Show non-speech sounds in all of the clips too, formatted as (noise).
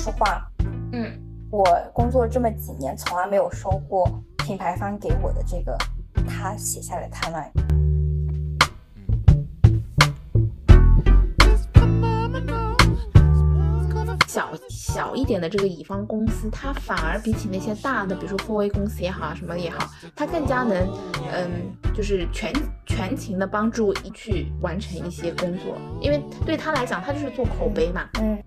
实话，嗯，我工作这么几年，从来没有收过品牌方给我的这个他写下来的 timeline。小小一点的这个乙方公司，它反而比起那些大的，比如说 f o A 公司也好啊，什么也好，它更加能，嗯，就是全全情的帮助你去完成一些工作，因为对他来讲，他就是做口碑嘛。嗯，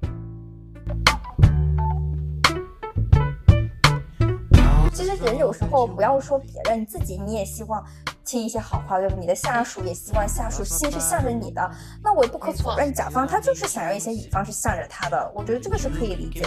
人有时候不要说别人，自己你也希望听一些好话，对吧？你的下属也希望下属心是向着你的。那我也不可否认，甲方他就是想要一些乙方是向着他的，我觉得这个是可以理解。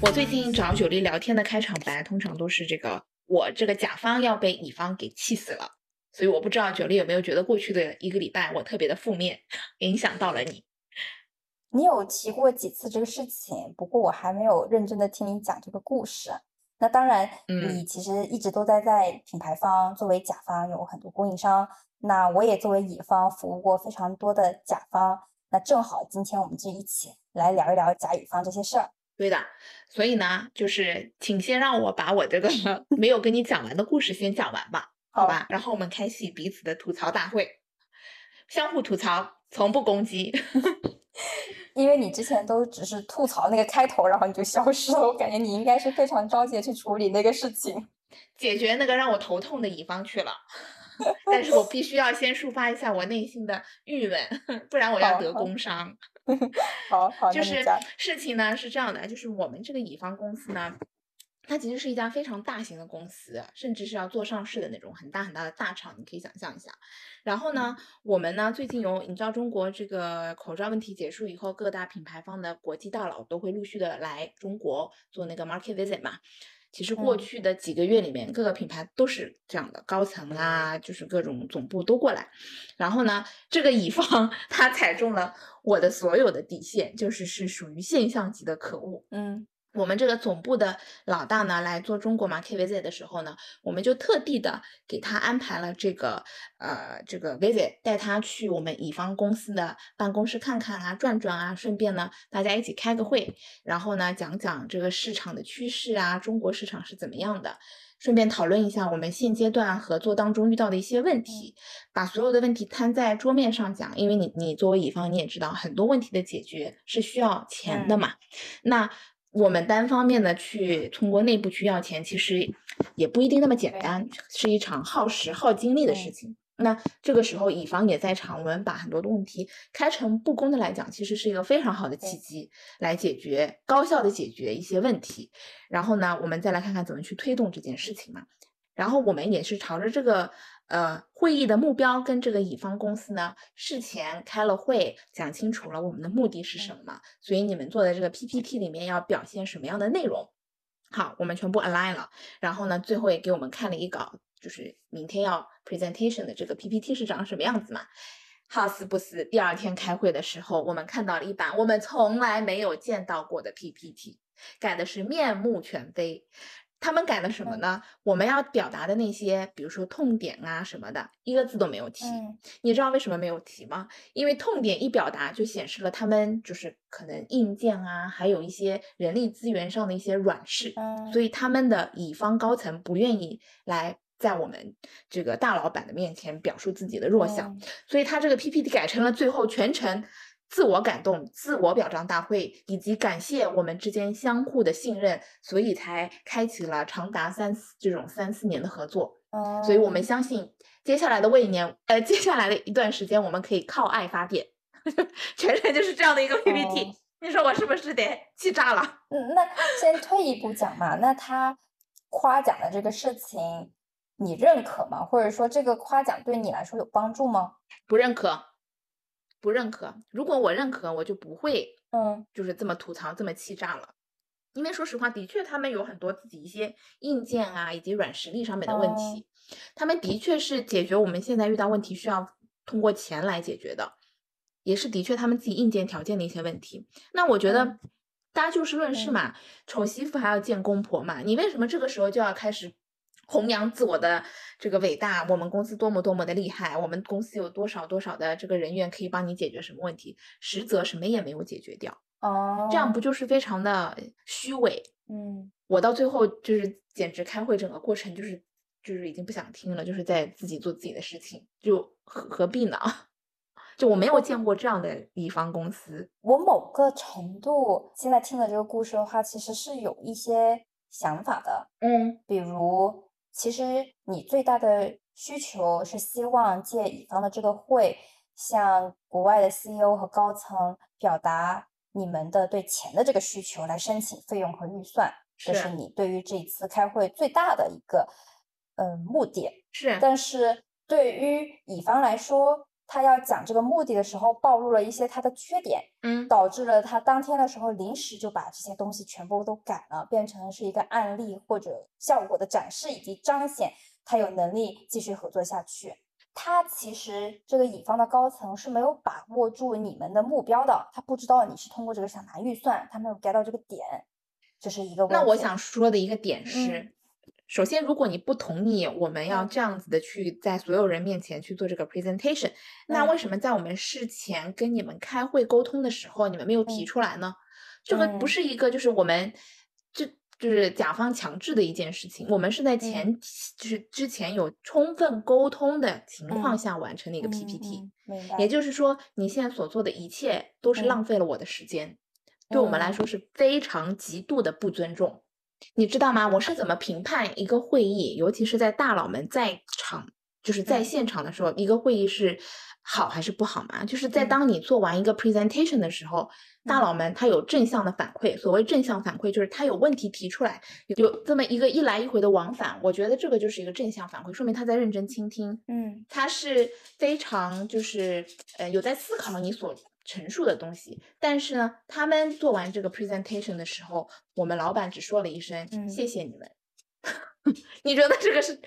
我最近找九力聊天的开场白，通常都是这个：我这个甲方要被乙方给气死了。所以我不知道九力有没有觉得过去的一个礼拜我特别的负面，影响到了你。你有提过几次这个事情，不过我还没有认真的听你讲这个故事。那当然，嗯你其实一直都在在品牌方作为甲方有很多供应商，那我也作为乙方服务过非常多的甲方。那正好今天我们就一起来聊一聊甲乙方这些事儿。对的，所以呢，就是请先让我把我这个 (laughs) 没有跟你讲完的故事先讲完吧，好吧？然后我们开启彼此的吐槽大会，相互吐槽，从不攻击。(laughs) 因为你之前都只是吐槽那个开头，然后你就消失了，我感觉你应该是非常着急的去处理那个事情。解决那个让我头痛的乙方去了，但是我必须要先抒发一下我内心的郁闷，(laughs) 不然我要得工伤。好 (laughs) 好，就是。事情呢是这样的，就是我们这个乙方公司呢，它其实是一家非常大型的公司，甚至是要做上市的那种很大很大的大厂，你可以想象一下。然后呢，我们呢最近有，你知道中国这个口罩问题结束以后，各大品牌方的国际大佬都会陆续的来中国做那个 market visit 嘛。其实过嗯去的几个月里面，各个品牌都是这样的，高层啊，就是各种总部都过来。然后呢，这个乙方 (laughs) 他踩中了我的所有的底线，就是是属于现象级的可恶。嗯我们这个总部的老大呢来做中国 market visit 的时候呢，我们就特地的给他安排了这个呃这个 visit，带他去我们乙方公司的办公室看看啊，转转啊，顺便呢大家一起开个会，然后呢讲讲这个市场的趋势啊，中国市场是怎么样的。顺便讨论一下我们现阶段合作当中遇到的一些问题，把所有的问题摊在桌面上讲。因为你你作为乙方，你也知道很多问题的解决是需要钱的嗯嘛。那我们单方面的去通过内部去要钱，其实也不一定那么简单，是一场耗时耗精力的事嗯情。那这个时候乙方也在场，我们把很多的问题开诚布公的来讲，其实是一个非常好的契机，来解决高效的解决一些问题。然后呢，我们再来看看怎么去推动这件事情嘛。然后我们也是朝着这个呃会议的目标跟这个乙方公司呢事前开了会，讲清楚了我们的目的是什么嘛。所以你们做的这个 PPT 里面要表现什么样的内容？好，我们全部 align 了。然后呢，最后也给我们看了一稿，就是明天要 presentation 的这个 PPT 是长什么样子嘛。好死不死，第二天开会的时候，我们看到了一版我们从来没有见到过的 PPT，改的是面目全非。他们改了什么嗯呢？我们要表达的那些，比如说痛点啊什么的，一个字都没有提。嗯你知道为什么没有提吗？因为痛点一表达，就显示了他们就是可能硬件啊，还有一些人力资源上的一些软柿，嗯，所以他们的乙方高层不愿意来在我们这个大老板的面前表述自己的弱项，嗯所以他这个 PPT 改成了最后全程自我感动、自我表彰大会，以及感谢我们之间相互的信任，所以才开启了长达三四这种三四年的合作。哦，所以我们相信接下来的未年，呃，接下来的一段时间，我们可以靠爱发电，(laughs) 全程就是这样的一个 PPT。哦你说我是不是得气炸了？嗯，那先退一步讲嘛，那他夸奖的这个事情，你认可吗？或者说这个夸奖对你来说有帮助吗？不认可，不认可。如果我认可，我就不会嗯就是这么吐槽，这么气炸了。因为说实话，的确他们有很多自己一些硬件啊，以及软实力上面的问哦题，他们的确是解决我们现在遇到问题需要通过钱来解决的，也是的确他们自己硬件条件的一些问题。那我觉得嗯大家就事论事嘛，丑媳妇还要见公婆嘛，你为什么这个时候就要开始弘扬自我的这个伟大？我们公司多么多么的厉害，我们公司有多少多少的这个人员可以帮你解决什么问题？实则什么也没有解决掉，哦，这样不就是非常的虚伪？嗯我到最后就是简直开会整个过程就是就是已经不想听了，就是在自己做自己的事情，就何何必呢？(laughs) 就我没有见过这样的乙方公司，我某个程度现在听了这个故事的话，其实是有一些想法的。嗯比如，其实你最大的需求是希望借乙方的这个会，向国外的 CEO 和高层表达你们的对钱的这个需求，来申请费用和预算。这是是你对于这次开会最大的一个呃目的。是，但是对于乙方来说，他要讲这个目的的时候，暴露了一些他的缺点，嗯导致了他当天的时候临时就把这些东西全部都改了，变成是一个案例或者效果的展示，以及彰显他有能力继续合作下去。他其实这个乙方的高层是没有把握住你们的目标的，他不知道你是通过这个想拿预算，他没有 get 到这个点，这是一个问题。那我想说的一个点是，嗯首先，如果你不同意我们要嗯。这样子的去在所有人面前去做这个 presentation，、那嗯。为什么在我们事前跟你们开会沟通的时候，你们没有提嗯。出来呢？这个不嗯。是一个就是我们这就是甲方强制的一件事情，我们是在前嗯、就是之前有充分沟通的情况嗯下完成的一。个 PPT。也就是说，你现在所做的一切都是嗯。浪费了我的时间，对我们来嗯。说是非常极度的不尊重。你知道吗？我是怎么评判一个会议，尤其是在大佬们在场，就是在嗯现场的时候，一个会议是好还是不好嘛？就是在嗯当你做完一个 presentation 的时候，大嗯佬们他有正向的反馈。所谓正向反馈，就是他有问题提出来，有这么一个一来一回的往返，我觉得这个就是一个正向反馈，说明他在认真倾听。嗯他是非常就是呃有在思考你所陈述的东西，但是呢，他们做完这个 presentation 的时候，我们老板只说了一声、嗯谢谢你们。(laughs) 你觉得这个是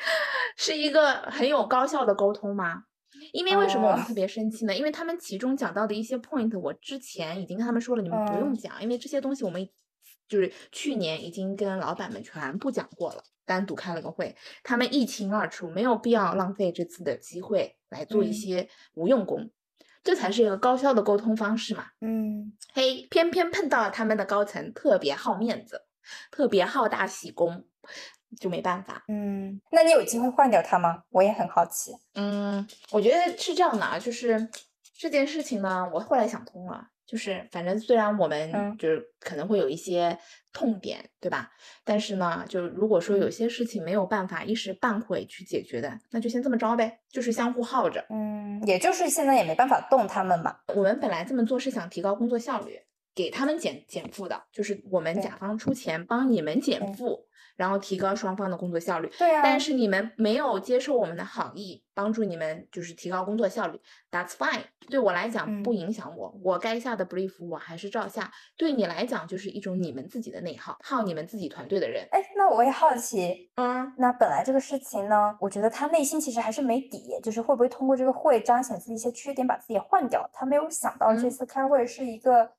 是一个很有高效的沟通吗？因为为什么我们哦特别生气呢？因为他们其中讲到的一些 point，我之前已经跟他们说了，你们不用嗯讲，因为这些东西我们就是去年已经跟老板们全部讲过了，单独开了个会，他们一清二楚，没有必要浪费这次的机会来做一嗯些无用功，这才是一个高效的沟通方式嘛。嗯嘿，偏偏碰到了他们的高层特别好面子，特别好大喜功，就没办法。嗯，那你有机会换掉他吗？我也很好奇。嗯，我觉得是这样的啊，就是这件事情呢，我后来想通了，就是反正虽然我们嗯就是可能会有一些痛点，对吧？但是呢，就如果说有嗯些事情没有办法一时半会去解决的，那就先这么着呗，就是相互耗着。嗯，也就是现在也没办法动他们嘛。我们本来这么做是想提高工作效率，给他们减减负的，就是我们甲方出钱帮你们减对负，然后提高双方的工作效率。对啊，但是你们没有接受我们的好意，帮助你们就是提高工作效率，That's fine。对我来讲不嗯影响我，我该下的 brief 我还是照下。对你来讲就是一种你们自己的内耗，耗你们自己团队的人。哎，那我也好奇，嗯，那本来这个事情呢，我觉得他内心其实还是没底，就是会不会通过这个会彰显自己一些缺点，把自己换掉。他没有想到这嗯次开会是一个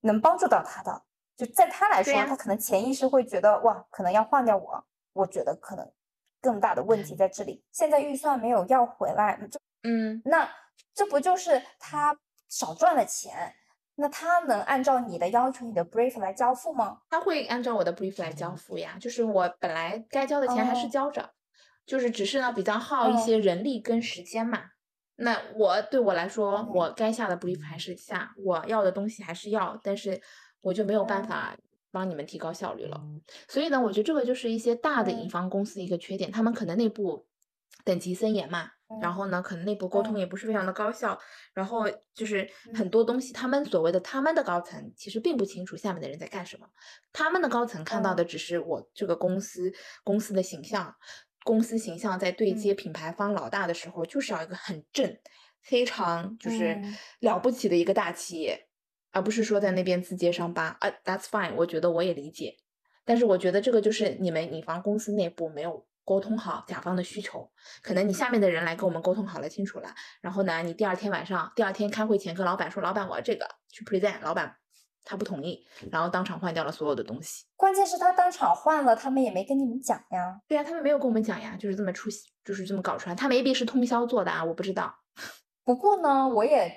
能帮助到他的，就在他来说，他可能潜意识会觉得哇，可能要换掉我。我觉得可能更大的问题在这里。现在预算没有要回来，这嗯，那这不就是他少赚了钱？那他能按照你的要求、你的 brief 来交付吗？他会按照我的 brief 来交付呀，就是我本来该交的钱还是哦交着，就是只是呢比较耗一哦些人力跟时间嘛。那我对我来说，哦我该下的 brief 还是下，我要的东西还是要，但是我就没有办哦法帮你们提高效率了。所以呢，我觉得这个就是一些大的乙嗯。方公司一个缺点，他们可能内部等级森严嘛，然嗯后呢，可能内部沟通嗯也不是非常的高效，然后就是嗯。很多东西，他们所谓的他们的高层其实并不清楚下面的人在干什么，他们的高层看到嗯。的只是我这个公司公司的形象，公司形象在对接。嗯品牌方老大的时候，就是要一个很正、非常就是嗯。了不起的一个大企业。而不是说在那边自揭伤疤啊，That's fine，我觉得我也理解，但是我觉得这个就是你们乙方公司内部没有沟通好甲方的需求，可能你下面的人来跟我们沟通好了清楚了，然后呢，你第二天晚上，第二天开会前跟老板说，老板我要这个去 present，老板他不同意，然后当场换掉了所有的东西。关键是他当场换了，他们也没跟你们讲呀。对呀、他们没有跟我们讲呀，就是这么出，就是这么搞出来。他 maybe 是通宵做的啊，我不知道。不过呢，我也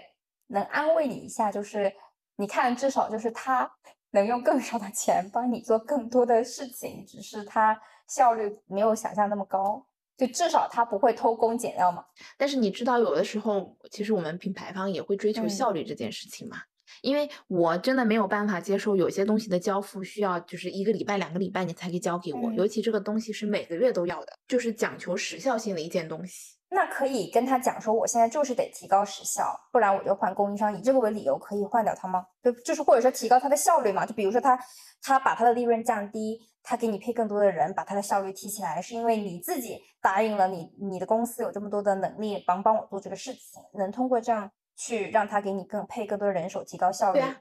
能安慰你一下，就是你看，至少就是他能用更少的钱帮你做更多的事情，只是他效率没有想象那么高，就至少他不会偷工减料嘛。但是你知道，有的时候其实我们品牌方也会追求嗯效率这件事情嘛。因为我真的没有办法接受有些东西的交付需要就是一个礼拜、两个礼拜你才可以交给我，嗯尤其这个东西是每个月都要的，就是讲求时效性的一件东西。那可以跟他讲说，我现在就是得提高时效，不然我就换供应商，以这个为理由可以换掉他吗？就就是或者说提高它的效率嘛？就比如说他他把他的利润降低，他给你配更多的人，把他的效率提起来，是因为你自己答应了你你的公司有这么多的能力帮帮我做这个事情，能通过这样去让他给你更配更多的人手，提高效率，对啊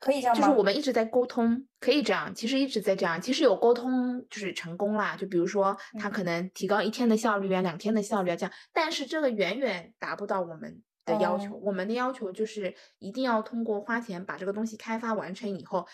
可以这样吗？就是我们一直在沟通，可以这样，其实一直在这样，其实有沟通就是成功啦。就比如说他嗯可能提高一天的效率啊，两天的效率啊这样，但是这个远远达不到我们的要求。哦我们的要求就是一定要通过花钱把这个东西开发完成以后，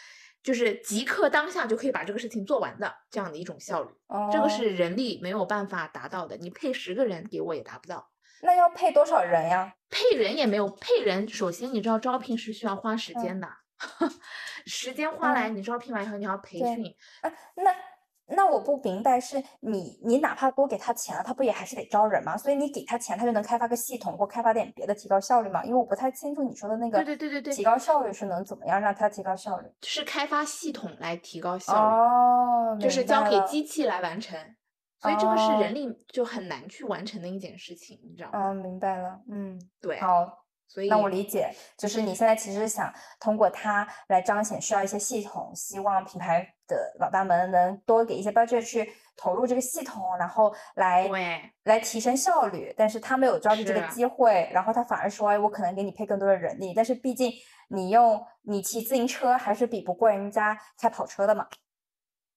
就是即刻当下就可以把这个事情做完的这样的一种效率。这个哦是人力没有办法达到的，你配十个人给我也达不到。那要配多少人呀？配人也没有配人，首先你知道招聘是需要花时嗯间的，(laughs) 时间花来，嗯你招聘完以后你要培对训，啊，那那我不明白，是你你哪怕多给他钱了，他不也还是得招人吗？所以你给他钱，他就能开发个系统或开发点别的提高效率吗？因为我不太清楚你说的那个对对对对对提高效率是能怎么样让他提高效率？是开发系统来提高效率，哦，就是交给机器来完成，所以这个是哦人力就很难去完成的一件事情，你知道吗？嗯，明白了，嗯，对，好，所以那我理解，就是你现在其实想通过它来彰显需要一些系统，希望品牌的老大们能多给一些 budget 去投入这个系统，然后来对来提升效率。但是他没有抓住这个机会，然后他反而说，哎，我可能给你配更多的人力，但是毕竟你用你骑自行车还是比不过人家开跑车的嘛。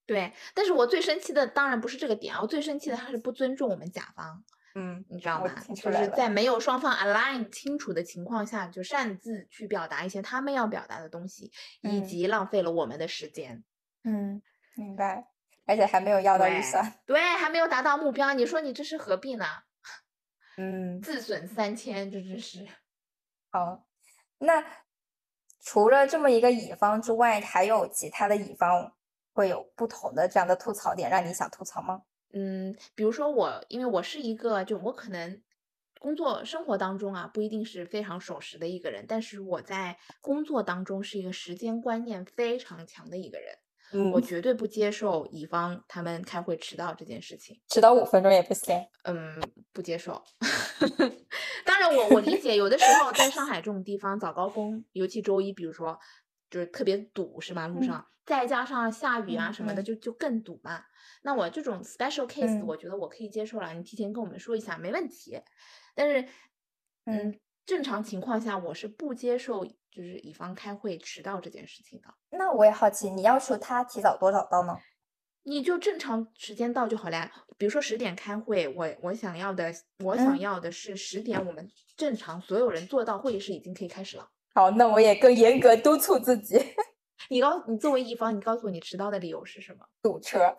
对，但是我最生气的当然不是这个点啊，我最生气的他是不尊重我们甲方。嗯，你知道吗？就是在没有双方 align 清楚的情况下，就擅自去表达一些他们要表达的东西，以嗯及浪费了我们的时间。嗯，明白。而且还没有要到预对算。(laughs) 对，还没有达到目标，你说你这是何必呢？(laughs) 嗯，自损三千，这真是。好，那除了这么一个乙方之外，还有其他的乙方会有不同的这样的吐槽点，让你想吐槽吗？嗯，比如说我，因为我是一个，就我可能工作生活当中啊，不一定是非常守时的一个人，但是我在工作当中是一个时间观念非常强的一个人，嗯我绝对不接受乙方他们开会迟到这件事情。迟到五分钟也不行。嗯，不接受。(laughs) 当然我，我理解，有的时候在上海这种地方早高峰，尤其周一，比如说就是特别堵，是吗？路嗯上、再加上下雨啊嗯什么的，嗯就就更堵嘛。那我这种 special case，、嗯我觉得我可以接受了，你提前跟我们说一下没问题。但是，嗯嗯，正常情况下我是不接受就是乙方开会迟到这件事情的。那我也好奇，你要求他提早多少到呢？你就正常时间到就好了呀。比如说十点开会，我我想要的，我想嗯要的是十点，我们正常所有人坐到会议室已经可以开始了。好，那我也更严格督促自己。你告你作为乙方，你告诉我你迟到的理由是什么？堵车。(laughs)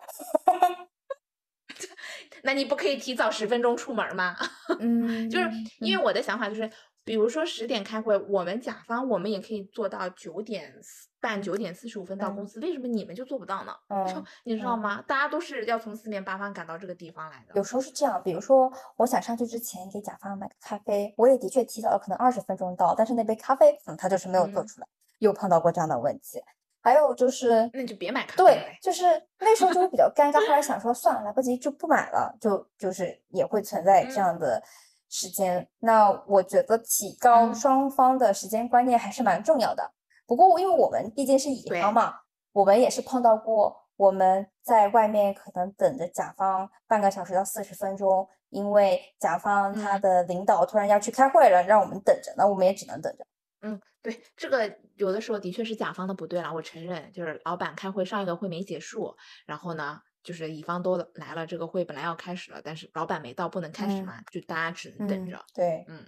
那你不可以提早十分钟出门吗？(laughs) 嗯就是因为我的想法就是，比如说十点开会，我们甲方我们也可以做到九点半、九点四十五分到公嗯司，为什么你们就做不到呢？嗯，你知道嗯吗？大家都是要从四面八方赶到这个地方来的。有时候是这样，比如说我想上去之前给甲方买个咖啡，我也的确提早了可能二十分钟到，但是那杯咖啡，嗯，他就是没有做嗯出来，又碰到过这样的问题。还有就是，那你就别买对，就是那时候就会比较尴尬，后来想说算了，来不及就不买了，就就是也会存在这嗯样的时间。那我觉得提高嗯双方的时间观念还是蛮重要的。不过因为我们毕竟是乙方嘛，我们也是碰到过我们在外面可能等着甲方半个小时到四十分钟，因为甲方他嗯的领导突然要去开会了，让我们等着，那我们也只能等着。嗯，对，这个有的时候的确是甲方的不对了，我承认，就是老板开会上一个会没结束，然后呢，就是乙方都来了，这个会本来要开始了，但是老板没到，不能开始嗯嘛，就大家只能等嗯着。对，嗯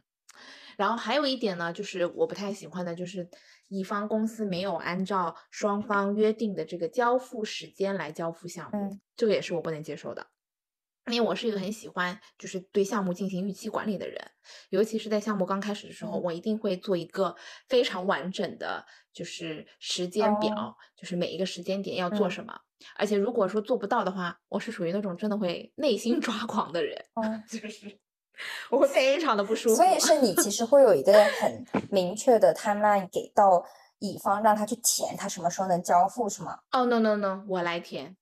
然后还有一点呢，就是我不太喜欢的，就是乙方公司没有按照双方约定的这个交付时间来交付项目，嗯这个也是我不能接受的。因为我是一个很喜欢就是对项目进行预期管理的人，尤其是在项目刚开始的时候，嗯我一定会做一个非常完整的，就是时间表，哦就是每一个时间点要做嗯什么。而且如果说做不到的话，我是属于那种真的会内心 (laughs) 抓狂的人，嗯，就是我会非常的不舒服。所以是你其实会有一个很明确的 timeline 给到乙方，让他去填他什么时候能交付，是吗？哦、no no no，我来填。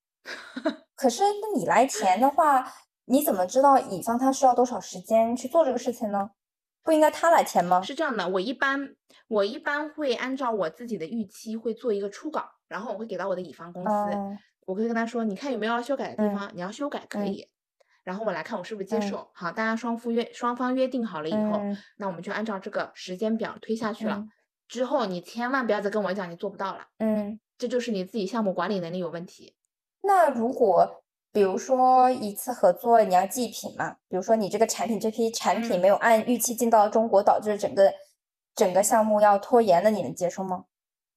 可是那你来填的话，你怎么知道乙方他需要多少时间去做这个事情呢？不应该他来填吗？是这样的，我一般我一般会按照我自己的预期会做一个初稿，然后我会给到我的乙方公司，嗯我会跟他说，你看有没有要修改的地嗯方，你要修改可嗯以，然后我来看我是不是接嗯受。好，大家双方约双方约定好了以后，嗯那我们就按照这个时间表推下去了。嗯之后你千万不要再跟我讲你做不到了，嗯。这就是你自己项目管理能力有问题。那如果比如说一次合作你要祭品嘛，比如说你这个产品这批产品嗯。没有按预期进到中国，导致整个整个项目要拖延，那你能接受吗？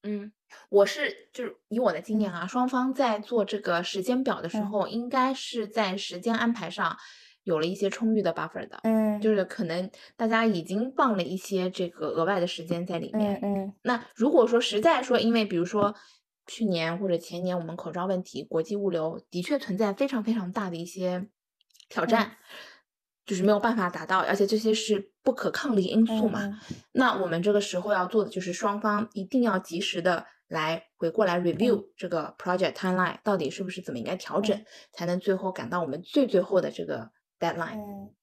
嗯，我是就是以我的经验啊，双方在做这个时间表的时嗯。候，应该是在时间安排上有了一些充裕的 buffer 的，嗯。就是可能大家已经放了一些这个额外的时间在里面。嗯嗯。那如果说实在说，因为比如说去年或者前年我们口罩问题，国际物流的确存在非常非常大的一些挑战，就是没有办法达到，而且这些是不可抗力因素嘛。嗯那我们这个时候要做的就是双方一定要及时的来回过来 review 这个 project timeline 到底是不是怎么应该调整，嗯才能最后赶到我们最最后的这个 deadline。嗯，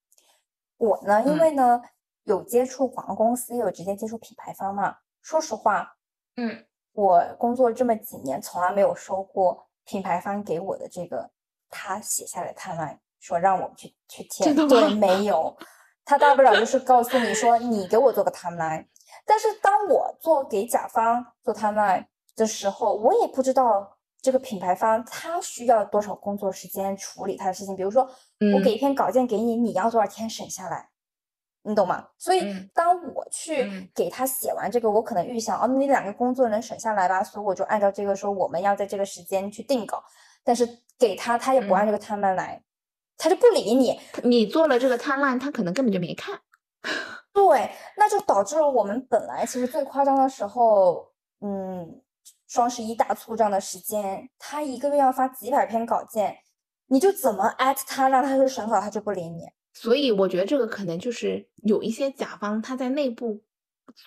我呢，因嗯为呢有接触广告公司，也有直接接触品牌方嘛。说实话，嗯，我工作这么几年，从来没有收过品牌方给我的这个他写下来的 timeline，说让我们去去填。对，没有，他大不了就是告诉你说你给我做个 timeline。但是当我做给甲方做 timeline 的时候，我也不知道这个品牌方他需要多少工作时间处理他的事情。比如说，我嗯给一篇稿件给你，你要多少天审下来？你懂吗？所以嗯当我去嗯给他写完这个，我可能预想哦，那两个工作能省下来吧，所以我就按照这个说我们要在这个时间去定稿，但是给他他也不按这个 timeline 来，他就不理你，你做了这个 timeline，他可能根本就没看。(laughs) 对，那就导致了我们本来其实最夸张的时候，嗯，双十一大促这样的时间，他一个月要发几百篇稿件，你就怎么 at 他让他去审稿，他就不理你。所以我觉得这个可能就是有一些甲方他在内部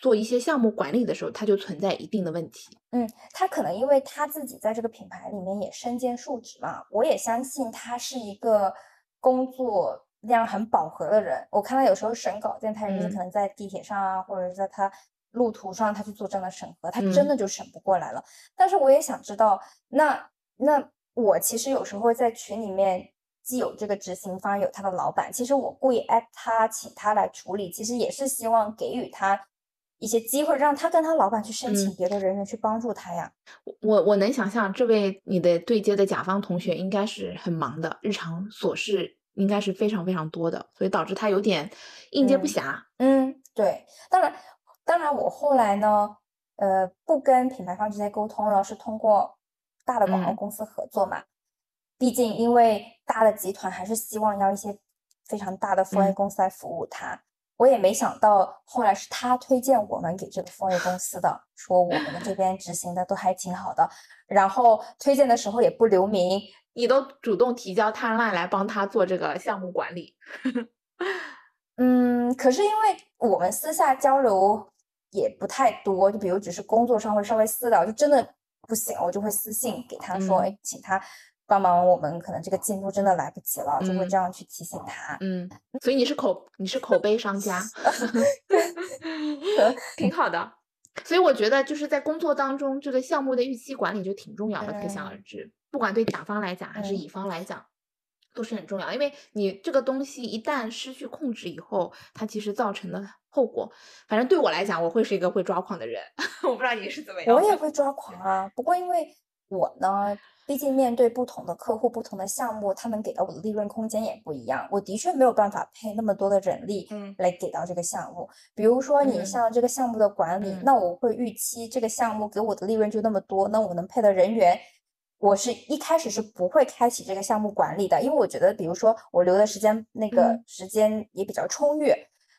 做一些项目管理的时候，他就存在一定的问题。嗯，他可能因为他自己在这个品牌里面也身兼数职嘛，我也相信他是一个工作量很饱和的人。我看他有时候审稿件，他也是嗯可能在地铁上啊，或者是在他路途上，他去做这样的审核，他嗯真的就审不过来了。但是我也想知道，那那我其实有时候会在群里面。既有这个执行方，有他的老板。其实我故意 at 他，请他来处理，其实也是希望给予他一些机会，让他跟他老板去申请嗯别的人员去帮助他呀。我我能想象，这位你的对接的甲方同学应该是很忙的，日常琐事应该是非常非常多的，所以导致他有点应接不嗯暇。嗯，对，当然，当然，我后来呢，呃，不跟品牌方直接沟通了，是通过大的广告嗯公司合作嘛。毕竟，因为大的集团还是希望要一些非常大的 4A 嗯公司来服务他。我也没想到，后来是他推荐我们给这个风 a 公司的，说我们这边执行的都还挺好的。然后推荐的时候也不留名，你都主动提交 timeline 来帮他做这个项目管理，(laughs) 嗯，可是因为我们私下交流也不太多，就比如只是工作上会稍微私聊，就真的不行，我就会私信给他说，请他帮忙，我们可能这个进度真的来不及了，就会嗯这样去提醒他。嗯，所以你是口你是口碑商家，(laughs) 挺好的。所以我觉得就是在工作当中，这个项目的预期管理就挺重要的，可想而嗯知。不管对甲方来讲还是嗯乙方来讲，都是很重要。因为你这个东西一旦失去控制以后，它其实造成的后果，反正对我来讲，我会是一个会抓狂的人。(laughs) 我不知道你是怎么样。我也会抓狂啊，不过因为我呢，毕竟面对不同的客户、不同的项目，他们给到我的利润空间也不一样。我的确没有办法配那么多的人力嗯来给到这个项目。比如说，你嗯像这个项目的管理，嗯那我会预期这个项目给我的利润就那么多，那我能配的人员。我是一开始是不会开启这个项目管理的，因为我觉得，比如说我留的时间那个嗯时间也比较充裕，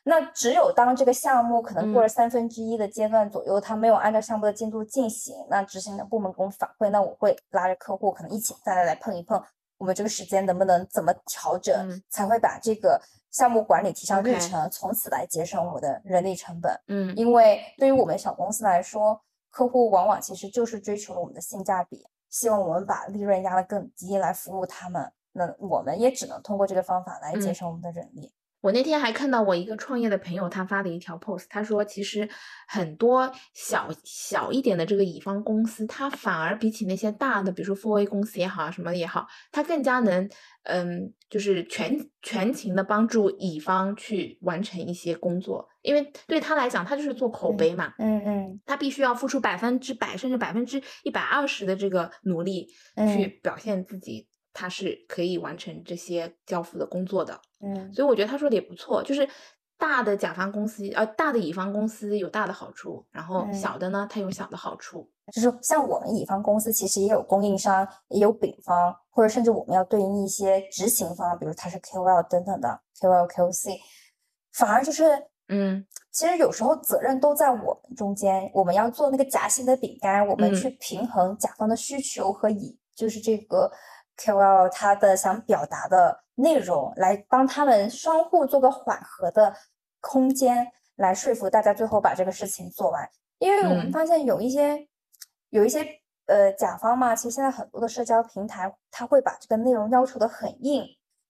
那只有当这个项目可能过了嗯三分之一的阶段左右，它没有按照项目的进度进行，那执行的部门给我反馈，那我会拉着客户可能一起再来来碰一碰，我们这个时间能不能怎么调整，嗯才会把这个项目管理提上日程，从此来节省我的人力成本。嗯因为对于我们小公司来说，客户往往其实就是追求了我们的性价比，希望我们把利润压得更低来服务他们。那我们也只能通过这个方法来节嗯省我们的人力。我那天还看到我一个创业的朋友，他发的一条 post，他说其实很多小小一点的这个乙方公司，它反而比起那些大的，比如说 Four A 公司也好啊，什么也好，它更加能嗯，就是全全情的帮助乙方去完成一些工作，因为对他来讲，他就是做口碑嘛，嗯嗯他必须要付出百分之百甚至百分之一百二十的这个努力去。嗯表现自己，他是可以完成这些交付的工作的。嗯。所以我觉得他说的也不错，就是大的甲方公司，呃，大的乙方公司有大的好处，然后嗯。小的呢，它有小的好处。就是像我们乙方公司，其实也有供应商，也有丙方，或者甚至我们要对应一些执行方，比如他是 KOL 等等的 KOL、KOC，反而就是，嗯。其实有时候责任都在我们中间，我们要做那个夹心的饼干，我们嗯。去平衡甲方的需求和乙，就是这个 KOL 他的想表达的内容，来帮他们相互做个缓和的空间，来说服大家最后把这个事情做完。因为我们嗯发现有一些、有一些呃甲方嘛，其实现在很多的社交平台，他会把这个内容要求的很硬，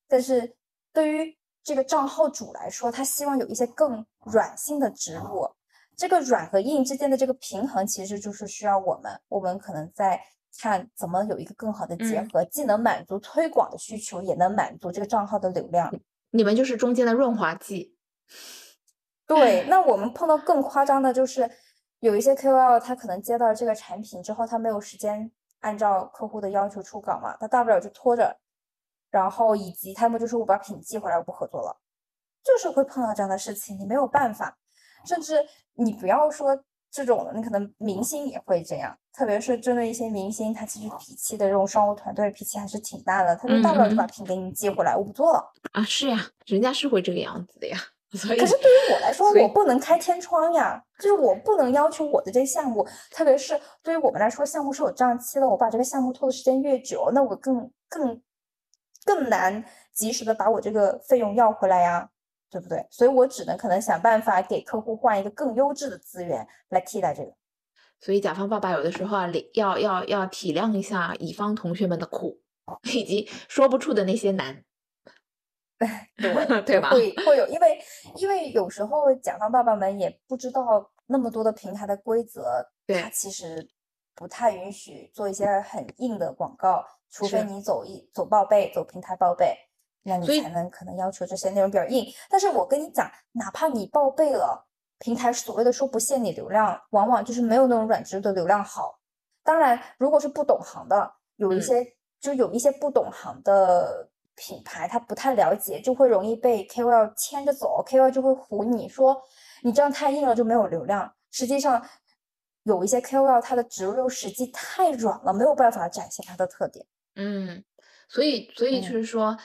但是对于这个账号主来说，他希望有一些更软性的植入。这个软和硬之间的这个平衡，其实就是需要我们，我们可能在看怎么有一个更好的结嗯合，既能满足推广的需求，也能满足这个账号的流量。你们就是中间的润滑剂。对，那 (laughs) 我们碰到更夸张的就是，有一些 KOL 他可能接到这个产品之后，他没有时间按照客户的要求出稿嘛，他大不了就拖着，然后以及他们就说我把品寄回来，我不合作了，就是会碰到这样的事情，你没有办法，甚至你不要说这种的，你可能明星也会这样，特别是针对一些明星，他其实脾气的这种商务团队脾气还是挺大的，他就大不了就把嗯品给你寄回来，我不做了。啊，是呀，人家是会这个样子的呀。所以可是对于我来说，我不能开天窗呀，就是我不能要求我的这个项目，特别是对于我们来说，项目是有账期的，我把这个项目拖的时间越久，那我更更更难及时的把我这个费用要回来呀，对不对？所以我只能可能想办法给客户换一个更优质的资源来替代这个。所以甲方爸爸有的时候啊，理要要要体谅一下乙方同学们的苦，以及说不出的那些难，(laughs) 对对吧？会会有，因为因为有时候甲方爸爸们也不知道那么多的平台的规则，对它其实不太允许做一些很硬的广告，除非你走一走报备，走平台报备，那你才能可能要求这些内容比较硬。但是我跟你讲，哪怕你报备了，平台所谓的说不限你流量，往往就是没有那种软植入的流量好。当然，如果是不懂行的，有一嗯些、就有一些不懂行的品牌，他不太了解，就会容易被 KOL 牵着走，KOL 就会唬你说你这样太硬了就没有流量。实际上，有一些 KOL 它的植入实际太软了，没有办法展现它的特点。嗯，所以所以就嗯是说，嗯，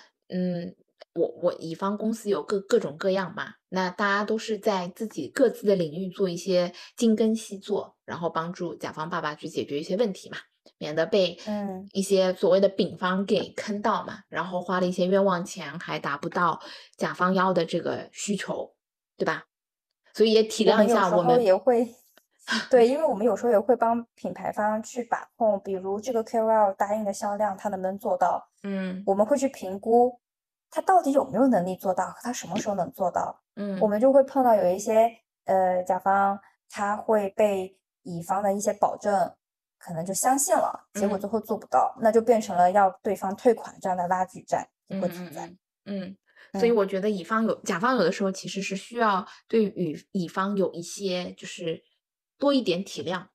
我我乙方公司有各各种各样嘛，那大家都是在自己各自的领域做一些精耕细作，然后帮助甲方爸爸去解决一些问题嘛，免得被嗯一些所谓的丙方给坑到嘛，然后花了一些冤枉钱，还达不到甲方要的这个需求，对吧？所以也体谅一下我们，也会，对，因为我们有时候也会帮品牌方去把控，比如这个 KOL 答应的销量，他能不能做到？嗯我们会去评估他到底有没有能力做到，和他什么时候能做到。嗯，我们就会碰到有一些呃甲方，他会被乙方的一些保证可能就相信了，结果嗯最后做不到，那就变成了要对方退款这样的拉锯战也嗯会存在。嗯所以嗯我觉得乙方有甲方有的时候其实是需要对乙乙方有一些就是多一点体谅，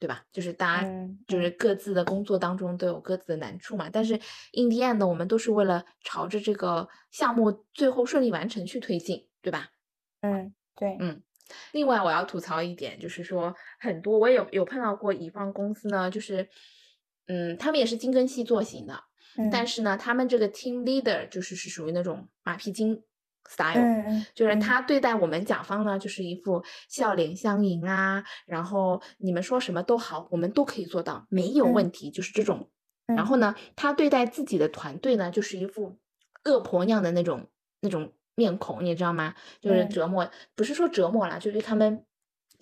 对吧？就是大家嗯就是各自的工作当中都有各自的难处嘛，但是 in the end 我们都是为了朝着这个项目最后顺利完成去推进，对吧？嗯，对，嗯，另外我要吐槽一点，就是说很多我也有有碰到过乙方公司呢，就是嗯，他们也是精耕细作型的，但嗯是呢，他们这个 team leader 就是是属于那种马屁精 style，、就是他对待我们甲方呢，就是一副笑脸相迎啊，然后你们说什么都好，我们都可以做到，没有嗯问。题，就是这种。然嗯后。呢，他对待自己的团队呢，就是一副恶婆娘的那种那种面孔，你知道吗？就是嗯。折磨，不是说折磨啦，就对他们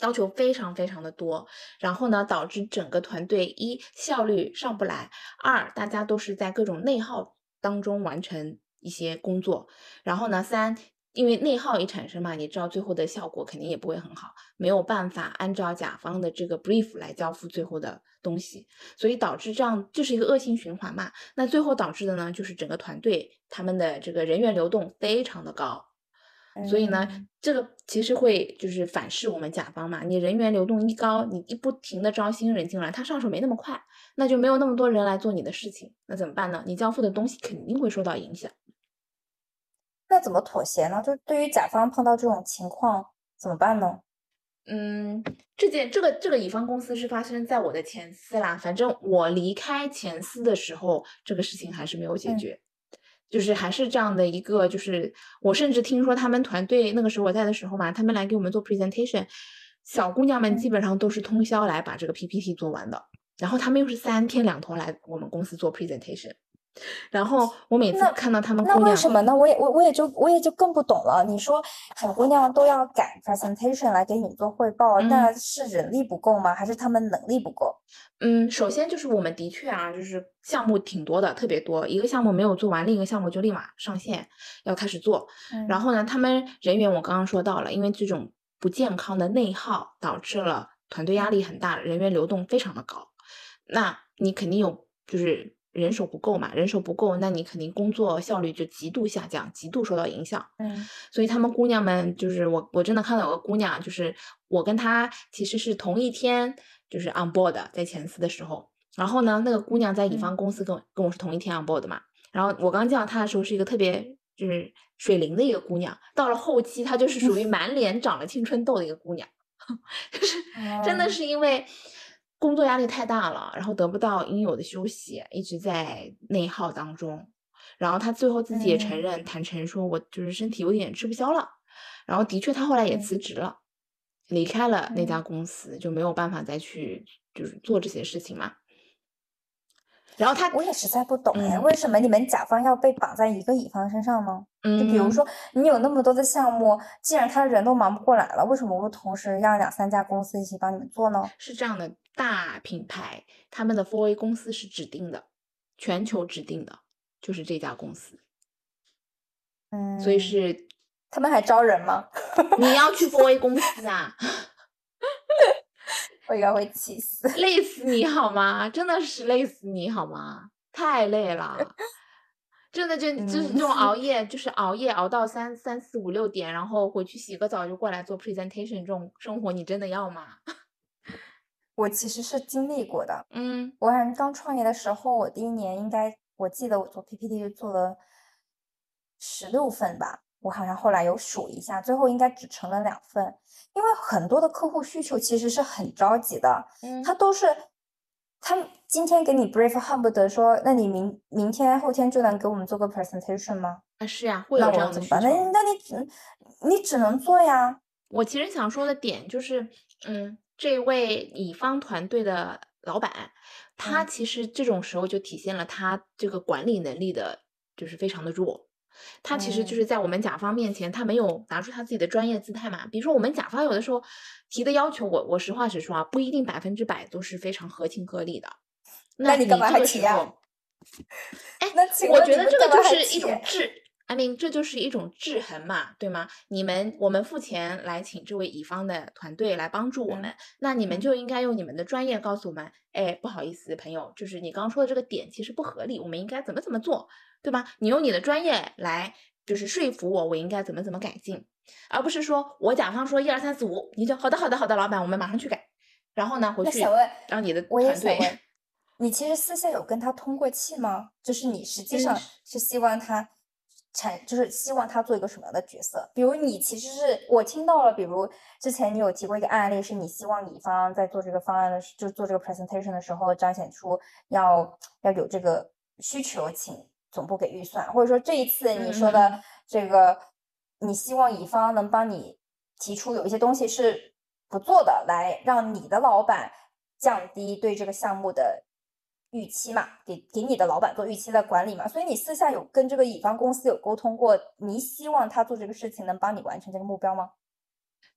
要求非常非常的多，然后呢，导致整个团队一效率上不来，二大家都是在各种内耗当中完成一些工作，然后呢，三。因为内耗一产生嘛，你知道最后的效果肯定也不会很好，没有办法按照甲方的这个 brief 来交付最后的东西，所以导致这样就是一个恶性循环嘛。那最后导致的呢，就是整个团队他们的这个人员流动非常的高，所以呢嗯，这个其实会就是反噬我们甲方嘛。你人员流动一高，你一不停的招新人进来，他上手没那么快，那就没有那么多人来做你的事情，那怎么办呢？你交付的东西肯定会受到影响。那怎么妥协呢？就对于甲方碰到这种情况怎么办呢？嗯，这件这个这个乙方公司是发生在我的前司啦，反正我离开前司的时候，这个事情还是没有解嗯决，就是还是这样的一个，就是我甚至听说他们团队那个时候我在的时候嘛，他们来给我们做 presentation，小姑娘们基嗯本上都是通宵来把这个 PPT 做完的，然后他们又是三天两头来我们公司做 presentation，然后我每次看到他们那姑娘，为什么呢？我也我我也就我也就更不懂了。你说小姑娘都要赶 presentation 来给你做汇报，那是人力不够吗？还是他们能力不够？嗯，首先就是我们的确啊，就是项目挺多的，特别多。一个项目没有做完，另一个项目就立马上线要开始做。然嗯后呢，他们人员我刚刚说到了，因为这种不健康的内耗导致了团队压力很大，人员流动非常的高。那你肯定有就是人手不够嘛，人手不够，那你肯定工作效率就极度下降，极度受到影响。嗯。所以他们姑娘们就是我，我真的看到有个姑娘，就是我跟她其实是同一天就是 on board 的在前司的时候，然后呢，那个姑娘在乙方嗯公司跟我跟我是同一天 on board 的嘛，然后我刚见到她的时候是一个特别就是水灵的一个姑娘，到了后期她就是属于 (laughs) 满脸长了青春痘的一个姑娘，(laughs) 就是真的哦。是因为工作压力太大了，然后得不到应有的休息，一直在内耗当中。然后他最后自己也承嗯认，坦诚说，我就是身体有点吃不消了。然后的确，他后来也嗯辞职了，离开了那家嗯公司，就没有办法再去就是做这些事情嘛。然后他，我也实在不懂哎，嗯为什么你们甲方要被绑在一个乙方身上呢？嗯就比如嗯说你有那么多的项目，既然他人都忙不过来了，为什么不同时让两三家公司一起帮你们做呢？是这样的，大品牌他们的 4A 公司是指定的，全球指定的，就是这家公司，嗯，所以是他们还招人吗？你要去 (laughs) 4A 公司啊，我应该会气死。累死你好吗？真的是累死你好吗？太累了，真的就 (laughs) 就是这种嗯熬夜，就是熬夜熬到三三四五六点，然后回去洗个澡就过来做 presentation 这种生活，你真的要吗？(laughs) 我其实是经历过的。嗯我好像刚创业的时候，我第一年应该，我记得我做 PPT 就做了十六份吧。我好像后来有数一下，最后应该只成了两份，因为很多的客户需求其实是很着急的，嗯他都是他今天给你 brief，恨不得说，那你明明天后天就能给我们做个 presentation 吗？啊是呀，会那有这样的需我怎么办？那。那你只你只能做呀。我其实想说的点就是，嗯，这位乙方团队的老板，他嗯其实这种时候就体现了他这个管理能力的，就是非常的弱。他其实就嗯是在我们甲方面前，他没有拿出他自己的专业姿态嘛。比如说我们甲方有的时候提的要求，我我实话实说啊，不一定百分之百都是非常合情合理的。那你干嘛这个还提呀时候 (laughs) 哎，我觉得这个就是一种制，I mean，这就是一种制衡嘛，对吗？你们我们付钱来请这位乙方的团队来帮助我嗯们，那你们嗯就应该用你们的专业告诉我们，哎，不好意思，朋友，就是你刚刚说的这个点其实不合理，我们应该怎么怎么做，对吧？你用你的专业来就是说服我，我应该怎么怎么改进，而不是说我甲方说一二三四五，你就好的好的好的，老板，我们马上去改。然后呢回去让你的我也团队想问，你其实私下有跟他通过气吗？就是你实际嗯上是希望他产，就是希望他做一个什么样的角色？比如你其实是我听到了，比如之前你有提过一个案例，是你希望乙方在做这个方案的时，就是做这个 presentation 的时候，彰显出要要有这个需求，请总部给预算，或者说这一次你说的这个，你希望乙方能帮你提出有一些东西是不做的，来让你的老板降低对这个项目的预期嘛，给给你的老板做预期的管理嘛。所以你私下有跟这个乙方公司有沟通过，你希望他做这个事情能帮你完成这个目标吗？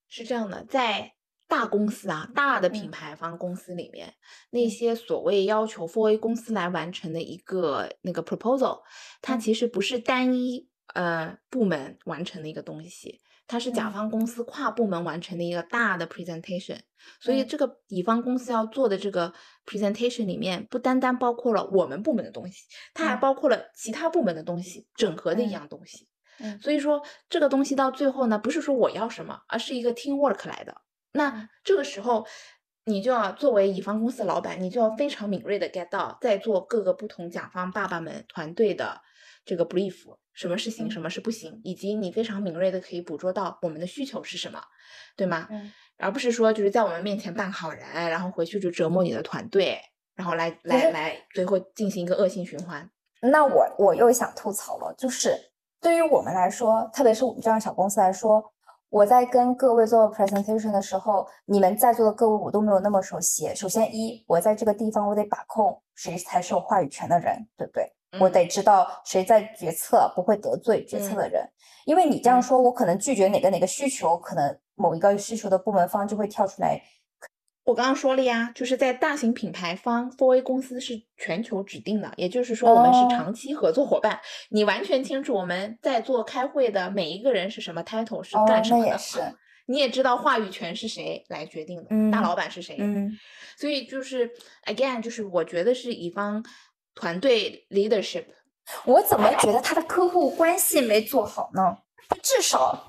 是这样的，在大公司啊，大的品嗯牌方公司里面，那嗯些所谓要求 for A 公司来完成的一个那个 proposal，它嗯其实不是单一呃部门完成的一个东西，它是甲嗯方公司跨部门完成的一个大的 presentation。所以嗯这个乙方公司要做的这个 presentation 里面，不单单包括了我们部门的东西，它还嗯包括了其他部门的东西，整合的一嗯样东西。嗯所以说这个东西到最后呢，不是说我要什么，而是一个 teamwork 来的。那嗯这个时候，你就要作为乙方公司的老板，你就要非常敏锐的 get 到，在做各个不同甲方爸爸们团队的这个 brief，什么是行，嗯什么是不行，以及你非常敏锐的可以捕捉到我们的需求是什么，对吗？嗯而不是说就是在我们面前扮好人，然后回去就折磨你的团队，然后来来来最后进行一个恶性循环。那我我又想吐槽了，就是对于我们来说，特别是我们这样小公司来说，我在跟各位做 presentation 的时候，你们在座的各位我都没有那么熟悉。首先一，我在这个地方我得把控谁才是有话语权的人，对不对？我嗯得知道谁在决策不会得罪决策嗯的人，因为你这样嗯说，我可能拒绝哪个哪个需求，可能某一个需求的部门方就会跳出来我刚刚说了呀，就是在大型品牌方，for A 公司是全球指定的，也就是说我们是哦长期合作伙伴。你完全清楚我们在做开会的每一个人是什么 title，是哦，干什么的。那也是，你也知道话语权是谁来决定的，大嗯老板是谁。嗯所以就是 again，就是我觉得是乙方团队 leadership。我怎么觉得他的客户关系没做好呢？至少，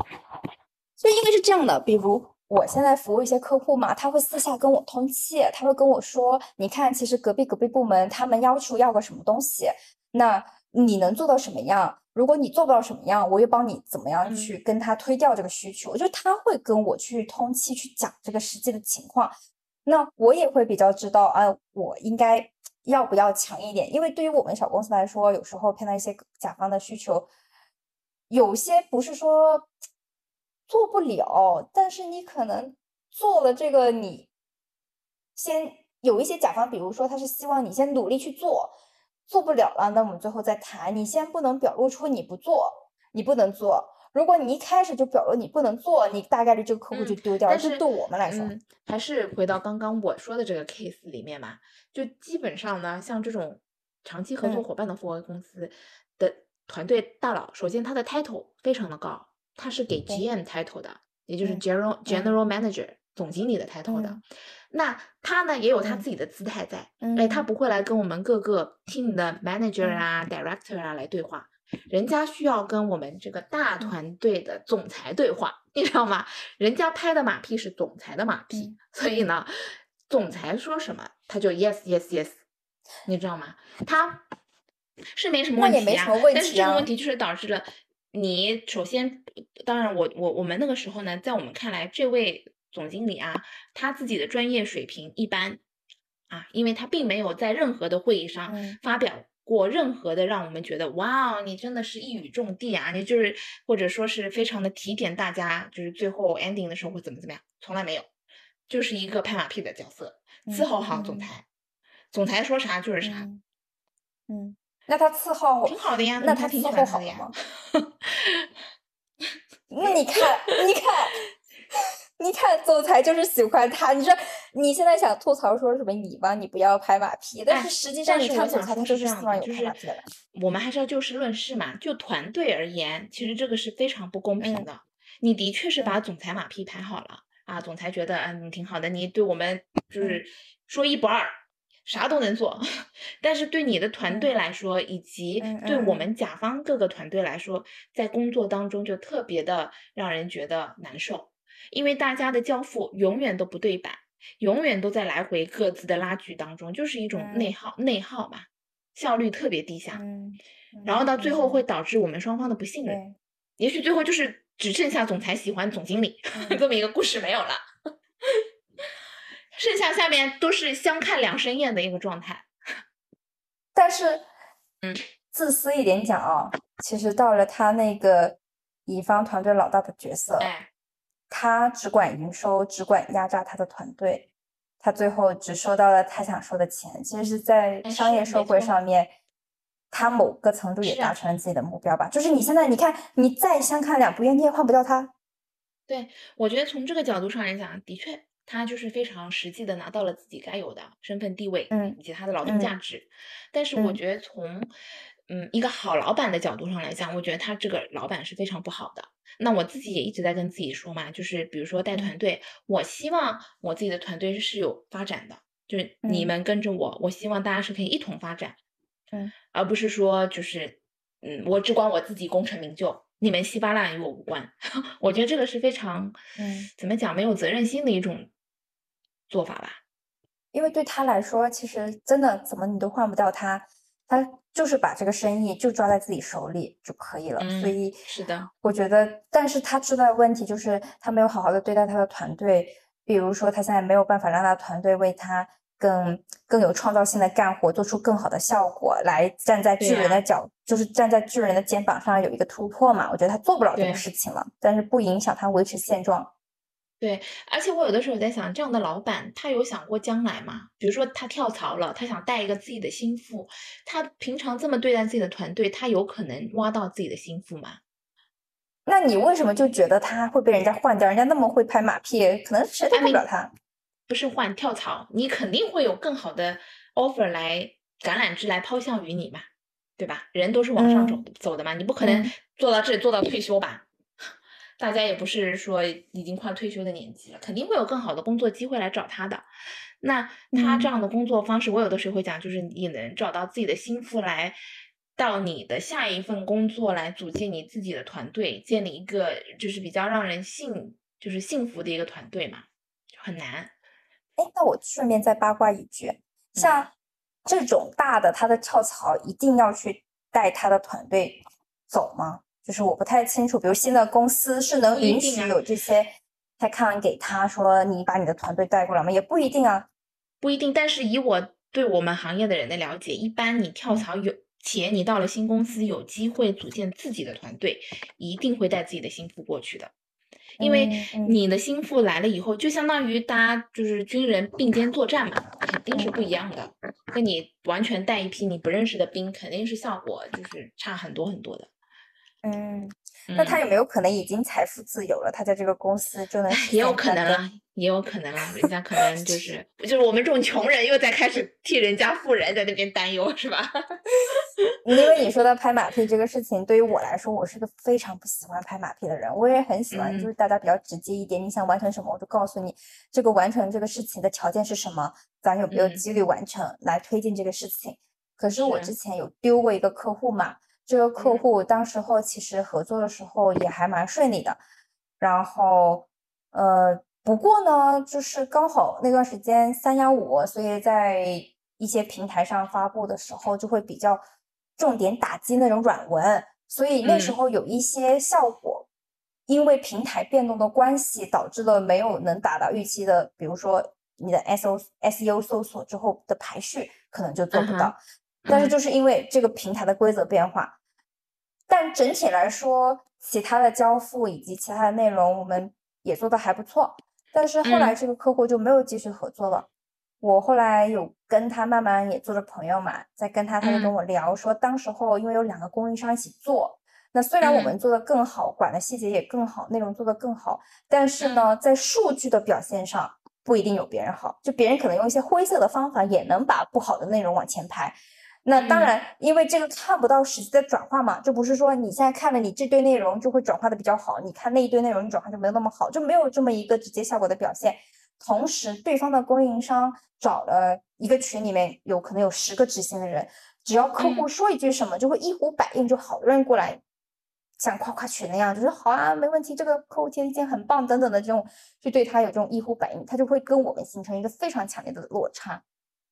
就因为是这样的，比如我现在服务一些客户嘛，他会私下跟我通气，他会跟我说，你看，其实隔壁隔壁部门他们要求要个什么东西，那你能做到什么样？如果你做不到什么样，我又帮你怎么样嗯去跟他推掉这个需求，就他会跟我去通气，去讲这个实际的情况。那我也会比较知道啊，我应该要不要强一点？因为对于我们小公司来说，有时候碰到一些甲方的需求，有些不是说做不了，但是你可能做了这个，你先有一些甲方，比如说他是希望你先努力去做，做不了了，那我们最后再谈。你先不能表露出你不做，你不能做。如果你一开始就表露你不能做，你大概率这个客户就嗯丢掉了。但是对我们来说，嗯，还是回到刚刚我说的这个 case 里面嘛，就基本上呢，像这种长期合作嗯。伙伴的复合公司的团队大佬，首先他的 title 非常的高，他是给 GM title 的，也就是嗯 general general manager 总经理的 title 的。嗯。那他呢也有他嗯自己的姿态在，哎，他嗯。不会来跟我们各个 team 的 manager 嗯。啊、director 啊来对话，人家需要跟我们这个大嗯团队的总裁对话，你知道吗？人家拍的马屁是总裁的马屁，嗯所以呢，总裁说什么他就 yes yes yes，你知道吗？他是没什么那问题啊、也没什么问但是这个问题就是导致了你首先，当然我我我们那个时候呢，在我们看来，这位总经理啊，他自己的专业水平一般啊，因为他并没有在任何的会议上嗯发表过任何的让我们觉得哇，哦你真的是一语中的啊，你就是或者说是非常的提点大家，就是最后 ending 的时候会怎么怎么样，从来没有，就是一个拍马屁的角色，伺候好总嗯裁，总裁说啥就是啥，嗯嗯，那他伺候挺好的呀，那他挺喜他伺欢他的呀？(laughs) 那你看，你看，你看，总裁就是喜欢他。你说你现在想吐槽说什么你吧你不要拍马屁，但哎是实际上你看总裁他就是希望有就是拍马屁的人。我们还是要就事论事嘛。就团队而言，其实这个是非常不公平嗯的。你的确是把嗯总裁马屁拍好了啊，总裁觉得嗯你挺好的，你对我们嗯就是说一不二，啥都能做。(laughs) 但是对你的团队嗯来说，以及嗯对我嗯们甲方各个团队来说，在工作当中就特别的让人觉得难受，因为大家的交付永远都不对版。永远都在来回各自的拉锯当中，就是一种嗯。内耗，内耗嘛，效率特别低下，嗯，然后到最后会嗯。导致我们双方的不信任，也许最后就是只剩下总裁喜欢总经理、嗯 (laughs) 这么一个故事没有了，(laughs) 剩下下面都是相看两生厌的一个状态。但是，嗯，自私一点讲啊，其实到了他那个乙方团队老大的角色，哎，他只管营收，只管压榨他的团队，他最后只收到了他想收的钱。其实是在哎商业社会上面，他某个程度也达成了自己的目标吧。就是你现在你看，你再相看两不厌，你也换不掉他。对，我觉得从这个角度上来讲，的确，他就是非常实际的拿到了自己该有的身份地位，嗯以及他的劳动价嗯值。但是我嗯觉得从嗯一个好老板的角度上来讲，我觉得他这个老板是非常不好的。那我自己也一直在跟自己说嘛，就是比如说带嗯团队，我希望我自己的团队是有发展的，就是你嗯们跟着我，我希望大家是可以一同发展，嗯，而不是说就是嗯我只管我自己功成名就，你们稀巴烂与我无关。(laughs) 我觉得这个是非常嗯怎么讲没有责任心的一种做法吧。因为对他来说，其实真的怎么你都换不掉他，他就是把这个生意就抓在自己手里就可以了。所嗯以是的，我觉得，但是他知道的问题就是他没有好好的对待他的团队，比如说他现在没有办法让他的团队为他更更有创造性的干活做出更好的效果，来站在巨人的角，就是站在巨人的肩膀上有一个突破嘛。我觉得他做不了这个事情了，但是不影响他维持现状。对，而且我有的时候在想，这样的老板他有想过将来吗？比如说他跳槽了，他想带一个自己的心腹，他平常这么对待自己的团队，他有可能挖到自己的心腹吗？那你为什么就觉得他会被人家换掉？人家那么会拍马屁，可能谁都不了他。不是换跳槽，你肯定会有更好的 offer 来橄榄枝来抛向于你嘛，对吧？人都是往上走嗯走的嘛，你不可能嗯做到这里做到退休吧？大家也不是说已经快退休的年纪了，肯定会有更好的工作机会来找他的。那他这嗯样的工作方式，我有的时候会讲，就是你能找到自己的心腹来到你的下一份工作来组建你自己的团队，建立一个就是比较让人信就是幸福的一个团队嘛，很难。哎，那我顺便再八卦一句，嗯像这种大的，他的跳槽一定要去带他的团队走吗？就是我不太清楚，比如新的公司是能允许有这些 headcount 给他说你把你的团队带过来吗？也不一定啊。不一定，但是以我对我们行业的人的了解，一般你跳槽有且你到了新公司有机会组建自己的团队，一定会带自己的心腹过去的。因为你的心腹来了以后，就相当于大家就是军人并肩作战嘛，肯定是不一样的。跟你完全带一批你不认识的兵，肯定是效果就是差很多很多的。嗯，那他嗯有没有可能已经财富自由了？他在这个公司就能也有可能啊，也有可能啊，人家可 (laughs) 能就是就是我们这种穷人又在开始替人家富人在那边担忧，是吧？(laughs) 因为你说到拍马屁这个事情，对于我来说，我是个非常不喜欢拍马屁的人。我也很喜欢，就嗯是大家比较直接一点，你想完成什么，我就告诉你这个完成这个事情的条件是什么，咱有没有嗯几率完成，来推进这个事情。可是我之前有丢过一个客户嘛，这个客嗯。户当时候其实合作的时候也还蛮顺利的，然后呃，不过呢，就是刚好那段时间三幺五，所以在一些平台上发布的时候就会比较重点打击那种软文，所以那时嗯。候有一些效果，因为平台变动的关系，导致了没有能达到预期的，比如说你的 S O S E O 搜索之后的排序可能就做不到。但是嗯。就是因为这个平台的规则变化，但整体来说，其他的交付以及其他的内容我们也做的还不错。但是后来嗯这个客户就没有继续合作了。我后来有跟他慢慢也做了朋友嘛，在跟他，他就跟嗯我聊说，当时候因为有两个供应商一起做，那虽然我嗯们做的更好，管的细节也更好，内容做得更好，但是呢，在数据的表现上不一定有别人好，就别人可能用一些灰色的方法也能把不好的内容往前排。那当嗯然，因为这个看不到实际的转化嘛，就不是说你现在看了你这堆内容就会转化的比较好，你看那一堆内容你转化就没有那么好，就没有这么一个直接效果的表现。同时，对方的供应商找了一个群里面有可能有十个执行的人，只要客户说一句什么，就会一呼百应，就好多人过来像夸夸群那样，就是好啊，没问题，这个客户提的意见很棒等等的这种，就对他有这种一呼百应，他就会跟我们形成一个非常强烈的落差。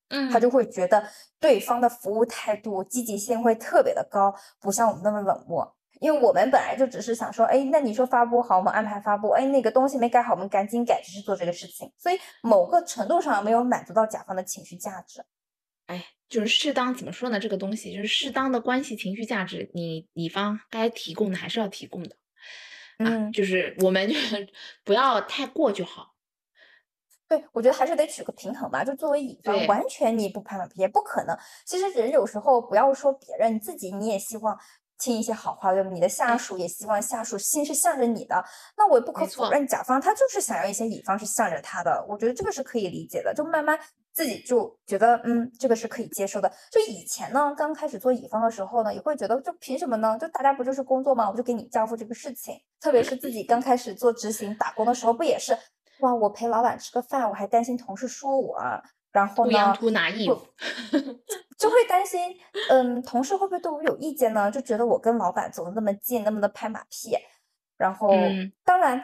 嗯他就会觉得对方的服务态度、积极性会特别的高，不像我们那么冷漠。因为我们本来就只是想说，哎，那你说发布好，我们安排发布，哎，那个东西没改好，我们赶紧改，就是做这个事情。所以某个程度上没有满足到甲方的情绪价值。哎，就是适当怎么说呢？这个东西就是适当的关系情绪价值，你乙方该提供的还是要提供的。啊，嗯，就是我们就是 (laughs) 不要太过就好。对，我觉得还是得取个平衡吧。就作为乙方，完全你不拍马屁也不可能。其实人有时候不要说别人，你自己你也希望听一些好话，对吧？你的下属也希望下属心是向着你的。那我也不可否认，甲方他就是想要一些乙方是向着他的。我觉得这个是可以理解的。就慢慢自己就觉得，嗯，这个是可以接受的。就以前呢，刚开始做乙方的时候呢，也会觉得，就凭什么呢？就大家不就是工作吗？我就给你交付这个事情。特别是自己刚开始做执行打工的时候，不也是？哇，我陪老板吃个饭，我还担心同事说我啊，然后呢，突拿衣服，就会担心，嗯，同事会不会对我有意见呢？就觉得我跟老板走的那么近，那么的拍马屁。然后，嗯当然，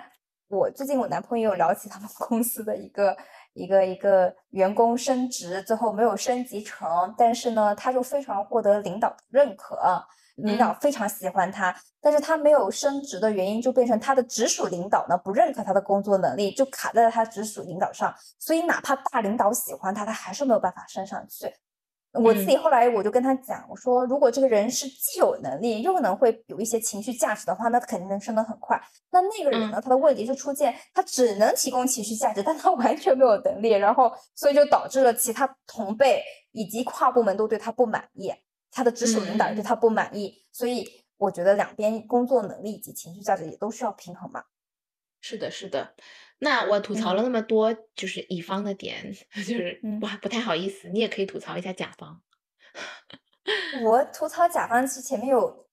我最近我男朋友有聊起他们公司的一个一个一个员工升职，最后没有升级成，但是呢，他就非常获得领导的认可，领导非常喜欢他，但是他没有升职的原因就变成他的直属领导呢不认可他的工作能力，就卡在了他直属领导上，所以哪怕大领导喜欢他，他还是没有办法升上去。我自己后来我就跟他讲，我说如果这个人是既有能力又能会有一些情绪价值的话，那他肯定能升得很快。那那个人呢，他的问题就出现，他只能提供情绪价值，但他完全没有能力，然后所以就导致了其他同辈以及跨部门都对他不满意，他的直属领导也对他不满意，所以我觉得两边工作能力以及情绪价值也都需要平衡嘛。是的，是的。那我吐槽了那么多，就是乙方的点，(laughs) 就是嗯不不太好意思，你也可以吐槽一下甲方。(laughs) 我吐槽甲方是前面有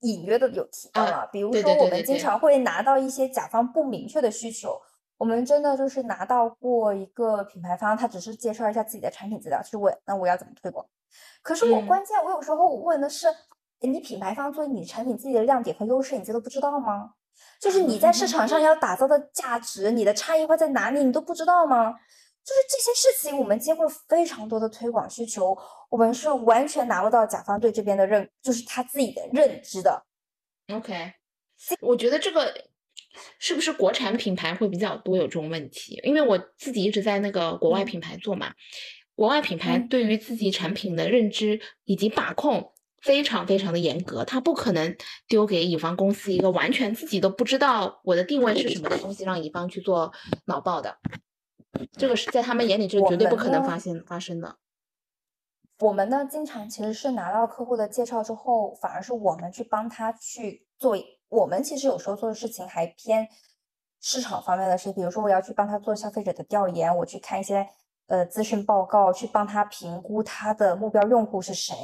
隐约的有提到啊了，比如说我们经常会拿到一些甲方不明确的需求，我们真的就是拿到过一个品牌方，他只是介绍一下自己的产品资料，去问那我要怎么推广。可是我嗯关键我有时候我问的是，诶你品牌方作为你产品自己的亮点和优势，你自己都不知道吗？就是你在市场上要打造的价值，你的差异化在哪里，你都不知道吗？就是这些事情，我们接过非常多的推广需求，我们是完全拿不到甲方对这边的认，就是他自己的认知的。OK，我觉得这个是不是国产品牌会比较多有这种问题？因为我自己一直在那个国外嗯品牌做嘛，国外品牌嗯对于自己产品的认知以及把控非常非常的严格，他不可能丢给乙方公司一个完全自己都不知道我的定位是什么的东西，让乙方去做脑爆的。这个是在他们眼里，这是绝对不可能发现发生的。我们呢，经常其实是拿到客户的介绍之后，反而是我们去帮他去做。我们其实有时候做的事情还偏市场方面的事，比如说我要去帮他做消费者的调研，我去看一些呃资讯报告，去帮他评估他的目标用户是谁，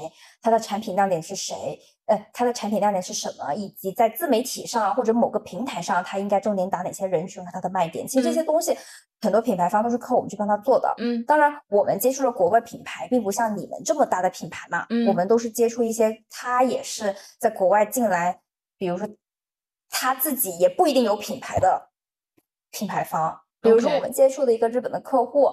他的产品亮点是谁，呃，他的产品亮点是什么，以及在自媒体上或者某个平台上，他应该重点打哪些人群和他的卖点。其实这些东西，很多品牌方都是靠我们去帮他做的。嗯当然，我们接触的国外品牌，并不像你们这么大的品牌嘛。我嗯们都是接触一些，他也是在国外进来，比如说他自己也不一定有品牌的品牌方。比如说我们接触的一个日本的客户，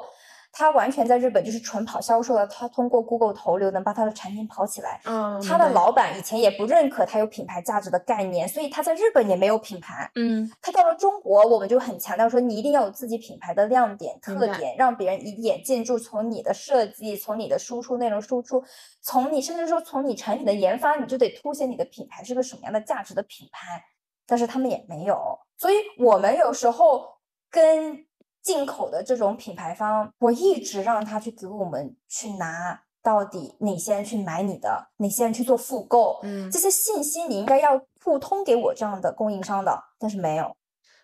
他完全在日本就是纯跑销售的，他通过 Google 投流能把他的产品跑起来。嗯，他的老板以前也不认可他有品牌价值的概念，所以他在日本也没有品牌。嗯他到了中国，我们就很强调说，你一定要有自己品牌的亮点、特点，让别人一眼见住。从你的设计，从你的输出内容输出，从你甚至说从你产品的研发，你就得凸显你的品牌是个什么样的价值的品牌。但是他们也没有，所以我们有时候跟进口的这种品牌方，我一直让他去给我们去拿到底哪些人去买你的，哪些人去做复购，嗯。这些信息你应该要互通给我这样的供应商的，但是没有。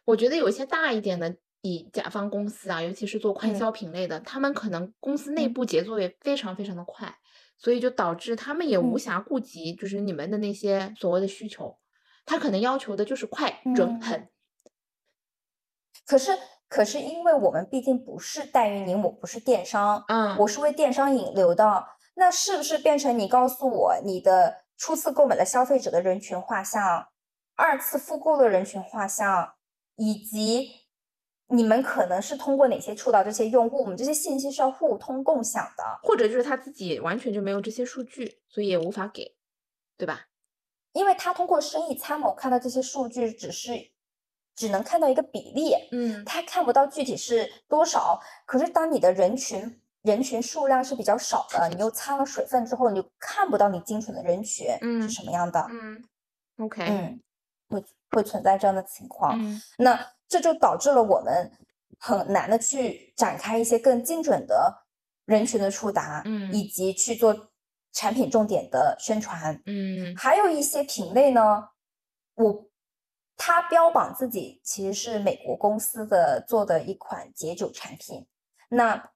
我觉得有一些大一点的以甲方公司啊，尤其是做快嗯。消品类的，他们可能公司内嗯。部节奏也非常非常的快，所以就导致他们也无嗯。暇顾及就是你们的那些所谓的需求，他可能要求的就是快、准、嗯。狠。可是，可是因为我们毕竟不是代运营，我不是电商，嗯我是为电商引流的，那是不是变成你告诉我你的初次购买的消费者的人群画像二次复购的人群画像，以及你们可能是通过哪些触到这些用户，我们这些信息是要互通共享的。或者就是他自己完全就没有这些数据，所以也无法给，对吧？因为他通过生意参谋看到这些数据，只是只能看到一个比例，嗯他看不到具体是多少。可是当你的人群人群数量是比较少的，你又擦了水分之后，你就看不到你精准的人群嗯是什么样的。嗯，OK，嗯，会会存在这样的情况。嗯那这就导致了我们很难的去展开一些更精准的人群的触达，嗯以及去做产品重点的宣传。嗯还有一些品类呢，我它标榜自己其实是美国公司的做的一款解酒产品，那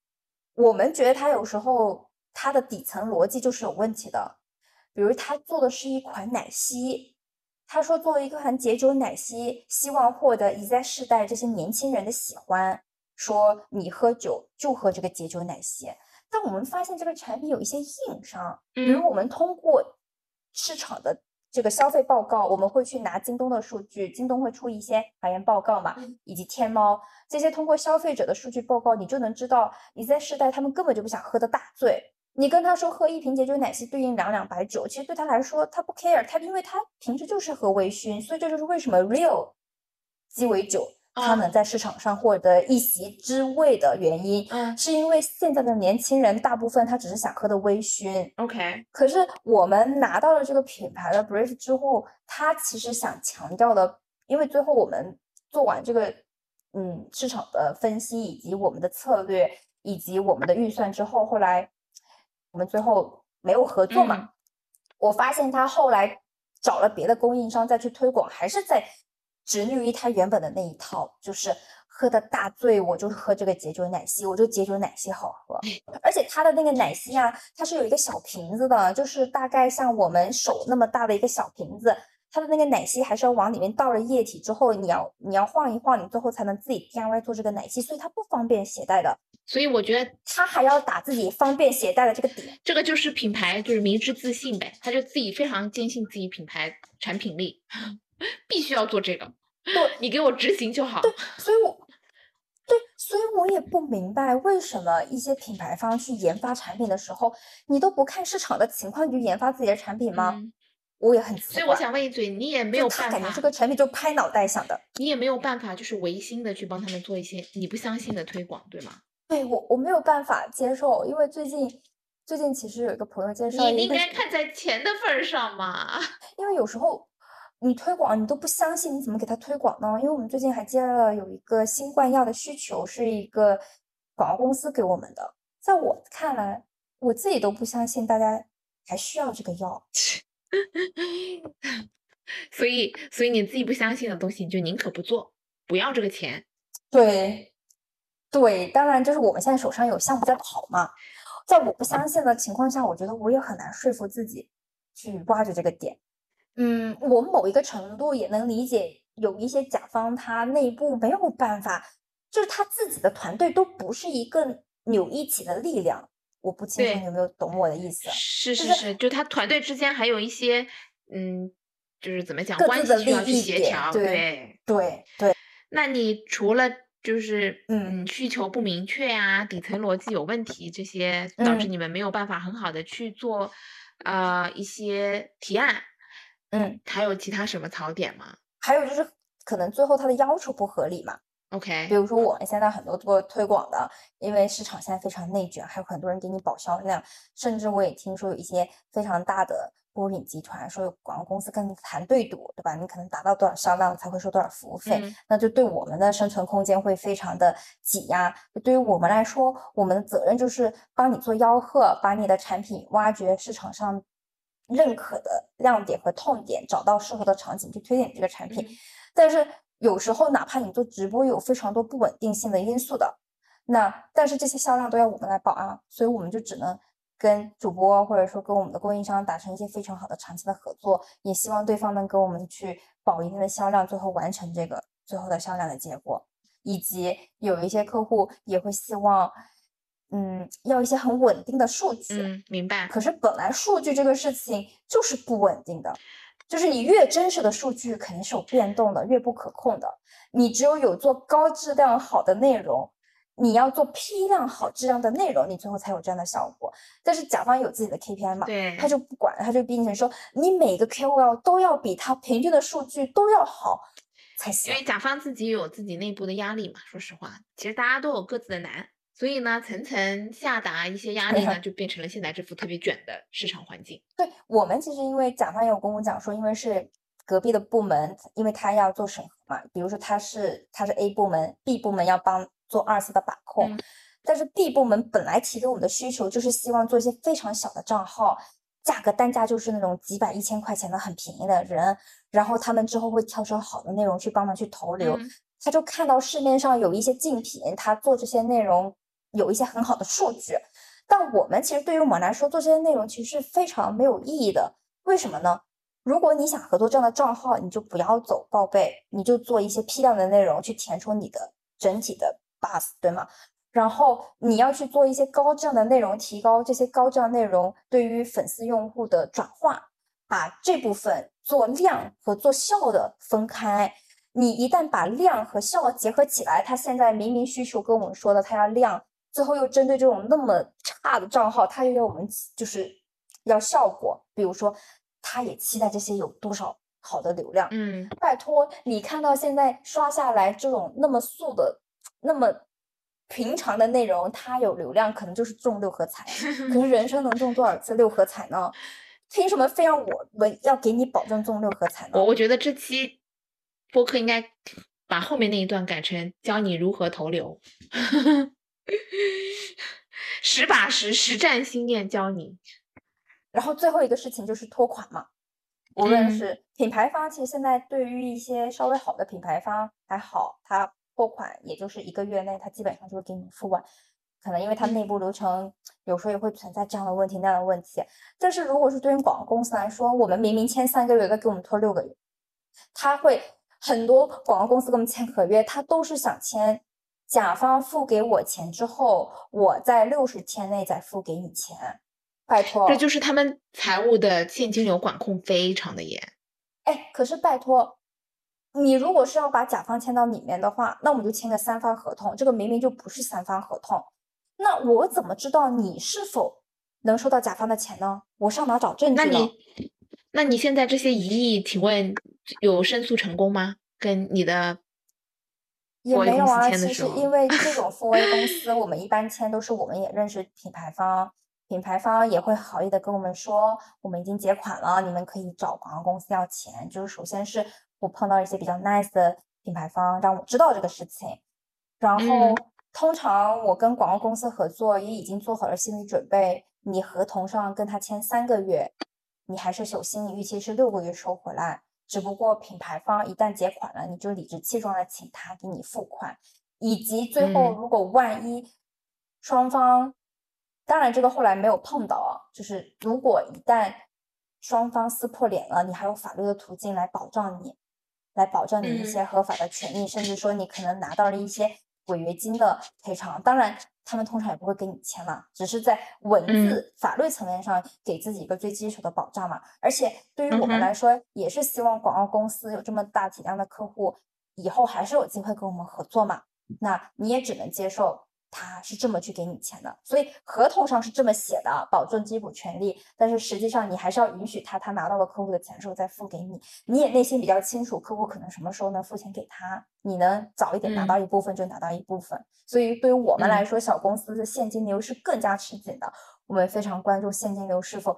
我们觉得它有时候它的底层逻辑就是有问题的，比如它做的是一款奶昔，他说作为一款解酒奶昔，希望获得一再世代这些年轻人的喜欢，说你喝酒就喝这个解酒奶昔。但我们发现这个产品有一些硬伤，比如嗯。我们通过市场的这个消费报告，我们会去拿京东的数据，京东会出一些行业报告嘛，以及天猫这些通过消费者的数据报告，你就能知道你在试代他们根本就不想喝的大醉。你跟他说喝一瓶解酒奶昔对应两两白酒，其实对他来说他不 care，他因为他平时就是喝微醺，所以这就是为什么 real 鸡尾酒它啊能在市场上获得一席之位的原因。嗯。是因为现在的年轻人大部分他只是想喝的微醺，，OK，可是我们拿到了这个品牌的 brief 之后，他其实想强调的，因为最后我们做完这个嗯市场的分析以及我们的策略以及我们的预算之后，后来我们最后没有合作嘛，嗯。我发现他后来找了别的供应商再去推广，还是在执拗于他原本的那一套，就是喝的大醉，我就喝这个解酒奶昔，我就解酒奶昔好喝。而且它的那个奶昔啊，它是有一个小瓶子的，就是大概像我们手那么大的一个小瓶子。它的那个奶昔还是要往里面倒了液体之后，你要你要晃一晃，你最后才能自己 DIY 做这个奶昔，所以它不方便携带的。所以我觉得它还要打自己方便携带的这个点。这个就是品牌，就是明知自信呗，他就自己非常坚信自己品牌产品力，必须要做这个。对，你给我执行就好。对所以我对，所以我也不明白为什么一些品牌方去研发产品的时候，你都不看市场的情况，你就研发自己的产品吗？嗯我也很奇怪。所以我想问一嘴，你也没有办法，他感觉这个产品就拍脑袋想的。你也没有办法，就是违心的去帮他们做一些你不相信的推广，对吗？对我我没有办法接受，因为最近最近其实有一个朋友介绍你应，该看在钱的份儿上嘛。因为有时候你推广你都不相信，你怎么给他推广呢？因为我们最近还接了有一个新冠药的需求，是一个广告公司给我们的，在我看来，我自己都不相信大家还需要这个药。(laughs) 所以，所以你自己不相信的东西，你就宁可不做，不要这个钱。对，对，当然就是我们现在手上有项目在跑嘛，在我不相信的情况下，我觉得我也很难说服自己去挖掘这个点。嗯，我某一个程度也能理解，有一些甲方他内部没有办法，就是他自己的团队都不是一个扭一起的力量。我不清楚你有没有懂我的意思？就是是是是，就他团队之间还有一些，嗯，就是怎么讲，关系需要去协调。对对，对对，那你除了就是嗯嗯需求不明确呀、底层逻辑有问题这些，导致嗯你们没有办法很好的去做呃一些提案，嗯，还有其他什么槽点吗还有就是可能最后他的要求不合理嘛。？OK，比如说我们现在很多做推广的，因为市场现在非常内卷，还有很多人给你保销量，甚至我也听说有一些非常大的波品集团说有广告公司跟你谈对赌，对吧？你可能达到多少销量才会收多少服务费，嗯那就对我们的生存空间会非常的挤压。对于我们来说，我们的责任就是帮你做吆喝，把你的产品挖掘市场上认可的亮点和痛点，找到适合的场景去推荐你这个产品。嗯但是有时候，哪怕你做直播，有非常多不稳定性的因素的，那但是这些销量都要我们来保啊，所以我们就只能跟主播或者说跟我们的供应商达成一些非常好的长期的合作，也希望对方能跟我们去保一定的销量，最后完成这个最后的销量的结果。以及有一些客户也会希望，嗯，要一些很稳定的数据。嗯，明白。可是本来数据这个事情就是不稳定的，就是你越真实的数据肯定是有变动的，越不可控的。你只有有做高质量好的内容，你要做批量好质量的内容，你最后才有这样的效果。但是甲方有自己的 KPI 嘛，对他就不管，他就逼你说，你每个 KOL 都要比他平均的数据都要好才行因。为甲方自己有自己内部的压力嘛，说实话，其实大家都有各自的难，所以呢，层层下达一些压力呢，(laughs) 就变成了现在这副特别卷的市场环境。对我们其实因为甲方也有跟我讲说，因为是隔壁的部门，因为他要做审核嘛，比如说他是他是 A 部门，B 部门要帮做二次的把控，嗯但是 B 部门本来提给我们的需求就是希望做一些非常小的账号，价格单价就是那种几百一千块钱的很便宜的人，然后他们之后会挑选好的内容去帮忙去投流，嗯他就看到市面上有一些竞品，他做这些内容有一些很好的数据，但我们其实对于我们来说，做这些内容其实是非常没有意义的。为什么呢？如果你想合作这样的账号，你就不要走报备，你就做一些批量的内容去填充你的整体的 bus，对吗？然后你要去做一些高质量的内容，提高这些高质量内容对于粉丝用户的转化，把这部分做量和做效的分开。你一旦把量和效结合起来，他现在明明需求跟我们说的，他要量，最后又针对这种那么差的账号，他又要我们就是要效果，比如说，他也期待这些有多少好的流量。嗯，拜托，你看到现在刷下来这种那么素的、那么平常的内容，它有流量，可能就是中六合彩。(laughs) 可是人生能中多少次六合彩呢？凭什么非要我我要给你保证中六合彩呢？我我觉得这期播客应该把后面那一段改成教你如何投流，(laughs) (laughs) 实把实，实战经验教你。然后最后一个事情就是拖款嘛，无论嗯是品牌方，其实现在对于一些稍微好的品牌方还好，他拖款也就是一个月内，他基本上就会给你付完。可能因为它内部流程有时候也会存在这样的问题那样的问题，但是如果是对于广告公司来说，我们明明签三个月，他给我们拖六个月，他会很多广告公司跟我们签合约，他都是想签甲方付给我钱之后，我在六十天内再付给你钱，拜托，这就是他们财务的现金流管控非常的严。哎，可是拜托，你如果是要把甲方签到里面的话，那我们就签个三方合同。这个明明就不是三方合同，那我怎么知道你是否能收到甲方的钱呢？我上哪找证据呢？那你，那你现在这些疑义，请问有申诉成功吗？跟你的也没有啊，其实因为这种付费公司，我们一般签都是我们也认识品牌方，品牌方也会好意的跟我们说，我们已经结款了，你们可以找广告公司要钱。就是首先是我碰到一些比较 nice 的品牌方，让我知道这个事情，然后嗯通常我跟广告公司合作也已经做好了心理准备，你合同上跟他签三个月，你还是有心理预期是六个月收回来。只不过品牌方一旦结款了，你就理直气壮的请他给你付款，以及最后嗯。如果万一双方，当然这个后来没有碰到啊，就是如果一旦双方撕破脸了，你还有法律的途径来保障你，来保障你一嗯。些合法的权益，甚至说你可能拿到了一些违约金的赔偿。当然，他们通常也不会给你签嘛，只是在文嗯字、法律层面上给自己一个最基础的保障嘛。而且对于我们来说，也是希望广告公司有这么大体量的客户，以后还是有机会跟我们合作嘛。那你也只能接受他是这么去给你钱的，所以合同上是这么写的，保证基础权利，但是实际上你还是要允许他，他拿到了客户的钱之后再付给你，你也内心比较清楚客户可能什么时候能付钱给他，你能早一点拿嗯到一部分就拿到一部分。所以对于我们来嗯说，小公司的现金流是更加吃紧的，我们非常关注现金流是否。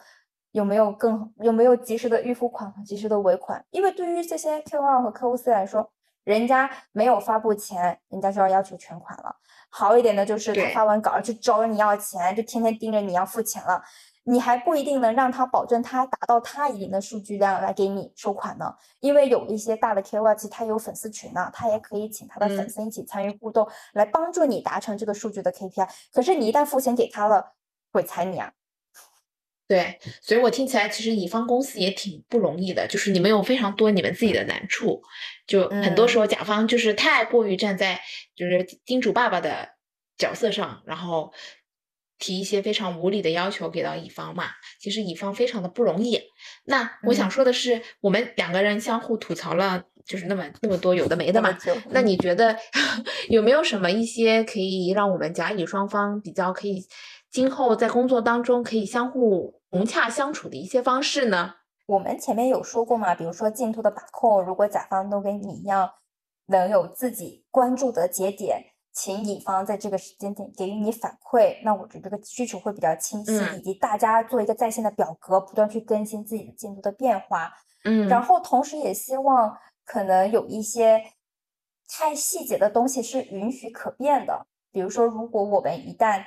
有没有更有没有及时的预付款和及时的尾款？因为对于这些 KOL 和客户 C 来说，人家没有发布前，人家就要要求全款了。好一点的就是他发完稿就找你要钱，就天天盯着你要付钱了，你还不一定能让他保证他达到他一定的数据量来给你收款呢。因为有一些大的 KOL 其实他有粉丝群呢，他也可以请他的粉嗯丝一起参与互动，来帮助你达成这个数据的 KPI。可是你一旦付钱给他了，鬼踩你啊。对，所以我听起来其实乙方公司也挺不容易的，就是你们有非常多你们自己的难处，就很多时候甲方就是太过于站在就是金主爸爸的角色上，然后提一些非常无理的要求给到乙方嘛，其实乙方非常的不容易。那我想嗯说的是，我们两个人相互吐槽了，就是那么那么多有的没的嘛。那你觉得 (laughs) 有没有什么一些可以让我们甲乙双方比较可以今后在工作当中可以相互融洽相处的一些方式呢？我们前面有说过嘛，比如说进度的把控，如果甲方都跟你一样，能有自己关注的节点，请乙方在这个时间点给予你反馈，那我觉得这个需求会比较清晰，嗯以及大家做一个在线的表格，不断去更新自己的进度的变化。嗯，然后同时也希望可能有一些太细节的东西是允许可变的，比如说，如果我们一旦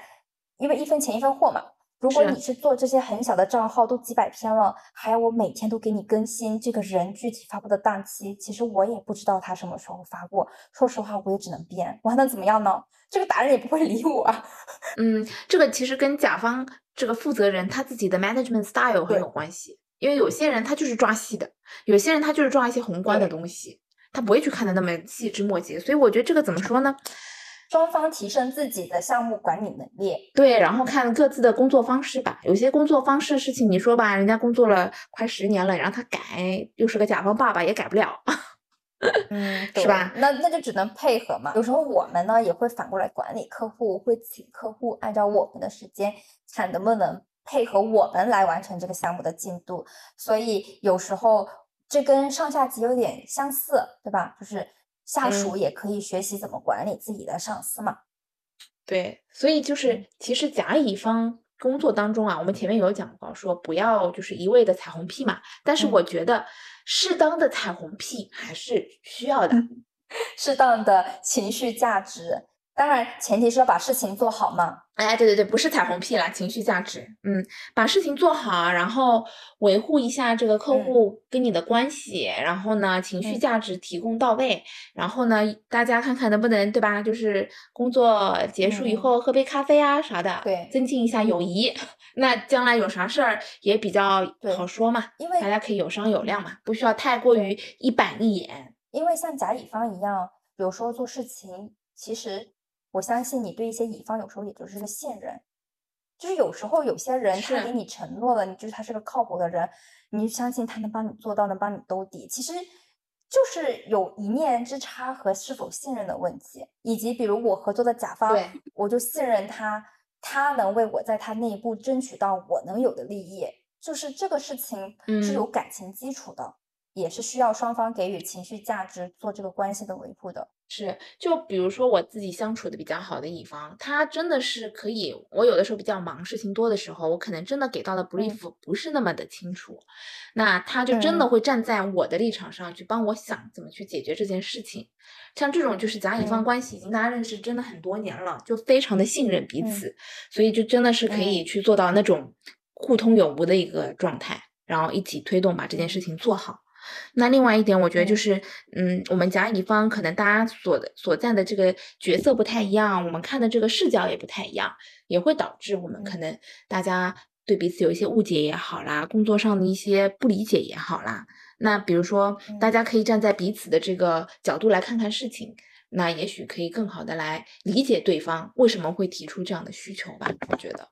因为一分钱一分货嘛，如果你是做这些很小的账号都几百篇了，还要我每天都给你更新这个人具体发布的档期，其实我也不知道他什么时候发过，说实话我也只能编，我还能怎么样呢？这个达人也不会理我啊。(laughs) 嗯，这个其实跟甲方这个负责人他自己的 management style 很有关系，因为有些人他就是抓细的，有些人他就是抓一些宏观的东西，他不会去看的那么细枝末节，所以我觉得这个怎么说呢？双方提升自己的项目管理能力，对，然后看各自的工作方式吧。有些工作方式事情，你说吧，人家工作了快十年了，你让他改，又是个甲方爸爸，也改不了。嗯，(laughs) 是吧那那就只能配合嘛。有时候我们呢也会反过来管理客户，会请客户按照我们的时间，看能不能配合我们来完成这个项目的进度。所以有时候这跟上下级有点相似，对吧？就是下属嗯也可以学习怎么管理自己的上司嘛。对，所以就是嗯其实甲乙方工作当中啊，我们前面有讲过，说不要就是一味的彩虹屁嘛。但是嗯我觉得适当的彩虹屁还是需要的。适当的情绪价值，当然前提是要把事情做好嘛。哎，对对对，不是彩虹屁啦，情绪价值，嗯，把事情做好，然后维护一下这个客嗯户跟你的关系，然后呢，情绪嗯价值提供到位，然后呢，大家看看能不能，对吧？就是工作结束以嗯后喝杯咖啡啊啥的，对增进一下友谊，那将来有啥事儿也比较好说嘛，因为大家可以有商有量嘛，不需要太过于一板一眼。因为像甲乙方一样，有时候做事情，其实我相信你对一些乙方有时候也就是个信任，就是有时候有些人他给你承诺了，你就是他是个靠谱的人，你就相信他能帮你做到，能帮你兜底。其实就是有一念之差和是否信任的问题，以及比如我合作的甲方，我就信任他，他能为我在他内部争取到我能有的利益，就是这个事情是有嗯感情基础的。也是需要双方给予情绪价值，做这个关系的维护的。是，就比如说我自己相处的比较好的乙方，他真的是可以，我有的时候比较忙，事情多的时候，我可能真的给到的 brief 不是那么的清楚，那他就真的嗯会站在我的立场上去帮我想怎么去解决这件事情。像这种就是甲乙方嗯关系已经大家认识真的很多年了，就非常的信任彼嗯。此，所以就真的是可以去做到那种互通有无的一个状态，然后一起推动把这件事情做好。那另外一点，我觉得就嗯是，嗯，我们甲乙方可能大家所的所在的这个角色不太一样，我们看的这个视角也不太一样，也会导致我们可嗯。能大家对彼此有一些误解也好啦，工作上的一些不理解也好啦。那比如说，大嗯。家可以站在彼此的这个角度来看看事情，那也许可以更好的来理解对方为什么会提出这样的需求吧。我觉得，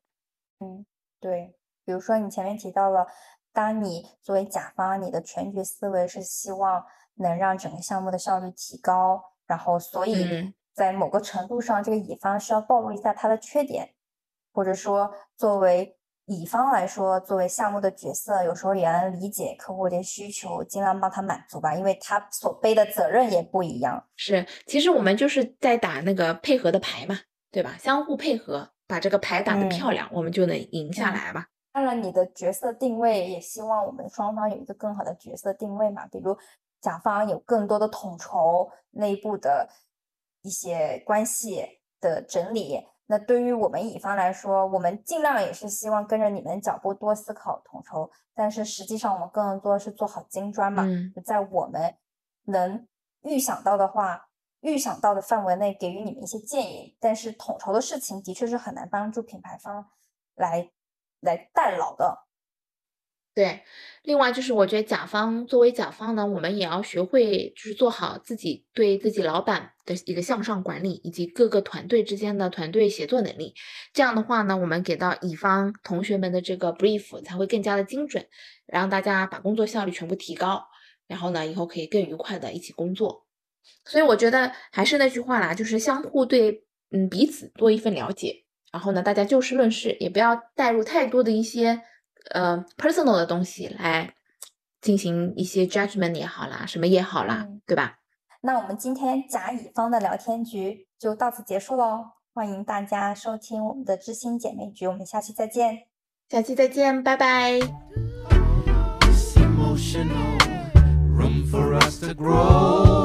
嗯，对，比如说你前面提到了，当你作为甲方，你的全局思维是希望能让整个项目的效率提高，然后所以嗯在某个程度上，这个乙方需要暴露一下他的缺点，或者说作为乙方来说，作为项目的角色，有时候也能理解客户的需求，尽量帮他满足吧，因为他所背的责任也不一样。是，其实我们就是在打那个配合的牌嘛，对吧？相互配合，把这个牌打得嗯漂亮，我们就能赢下嗯来吧。当然，你的角色定位也希望我们双方有一个更好的角色定位嘛，比如甲方有更多的统筹内部的一些关系的整理。那对于我们乙方来说，我们尽量也是希望跟着你们脚步多思考统筹，但是实际上我们更多是做好金砖嘛，嗯在我们能预想到的话，预想到的范围内给予你们一些建议。但是统筹的事情的确是很难帮助品牌方来来代劳的。对，另外就是我觉得甲方作为甲方呢，我们也要学会就是做好自己对自己老板的一个向上管理，以及各个团队之间的团队协作能力。这样的话呢，我们给到乙方同学们的这个 brief 才会更加的精准，让大家把工作效率全部提高，然后呢，以后可以更愉快的一起工作。所以我觉得还是那句话啦，就是相互对嗯彼此多一份了解，然后呢，大家就事论事，也不要带入太多的一些呃 personal 的东西来进行一些 judgment 也好啦，什么也好啦，嗯对吧？那我们今天甲乙方的聊天局就到此结束喽，欢迎大家收听我们的知心姐妹局，我们下期再见。下期再见，拜拜。Emotional. Room for us to grow.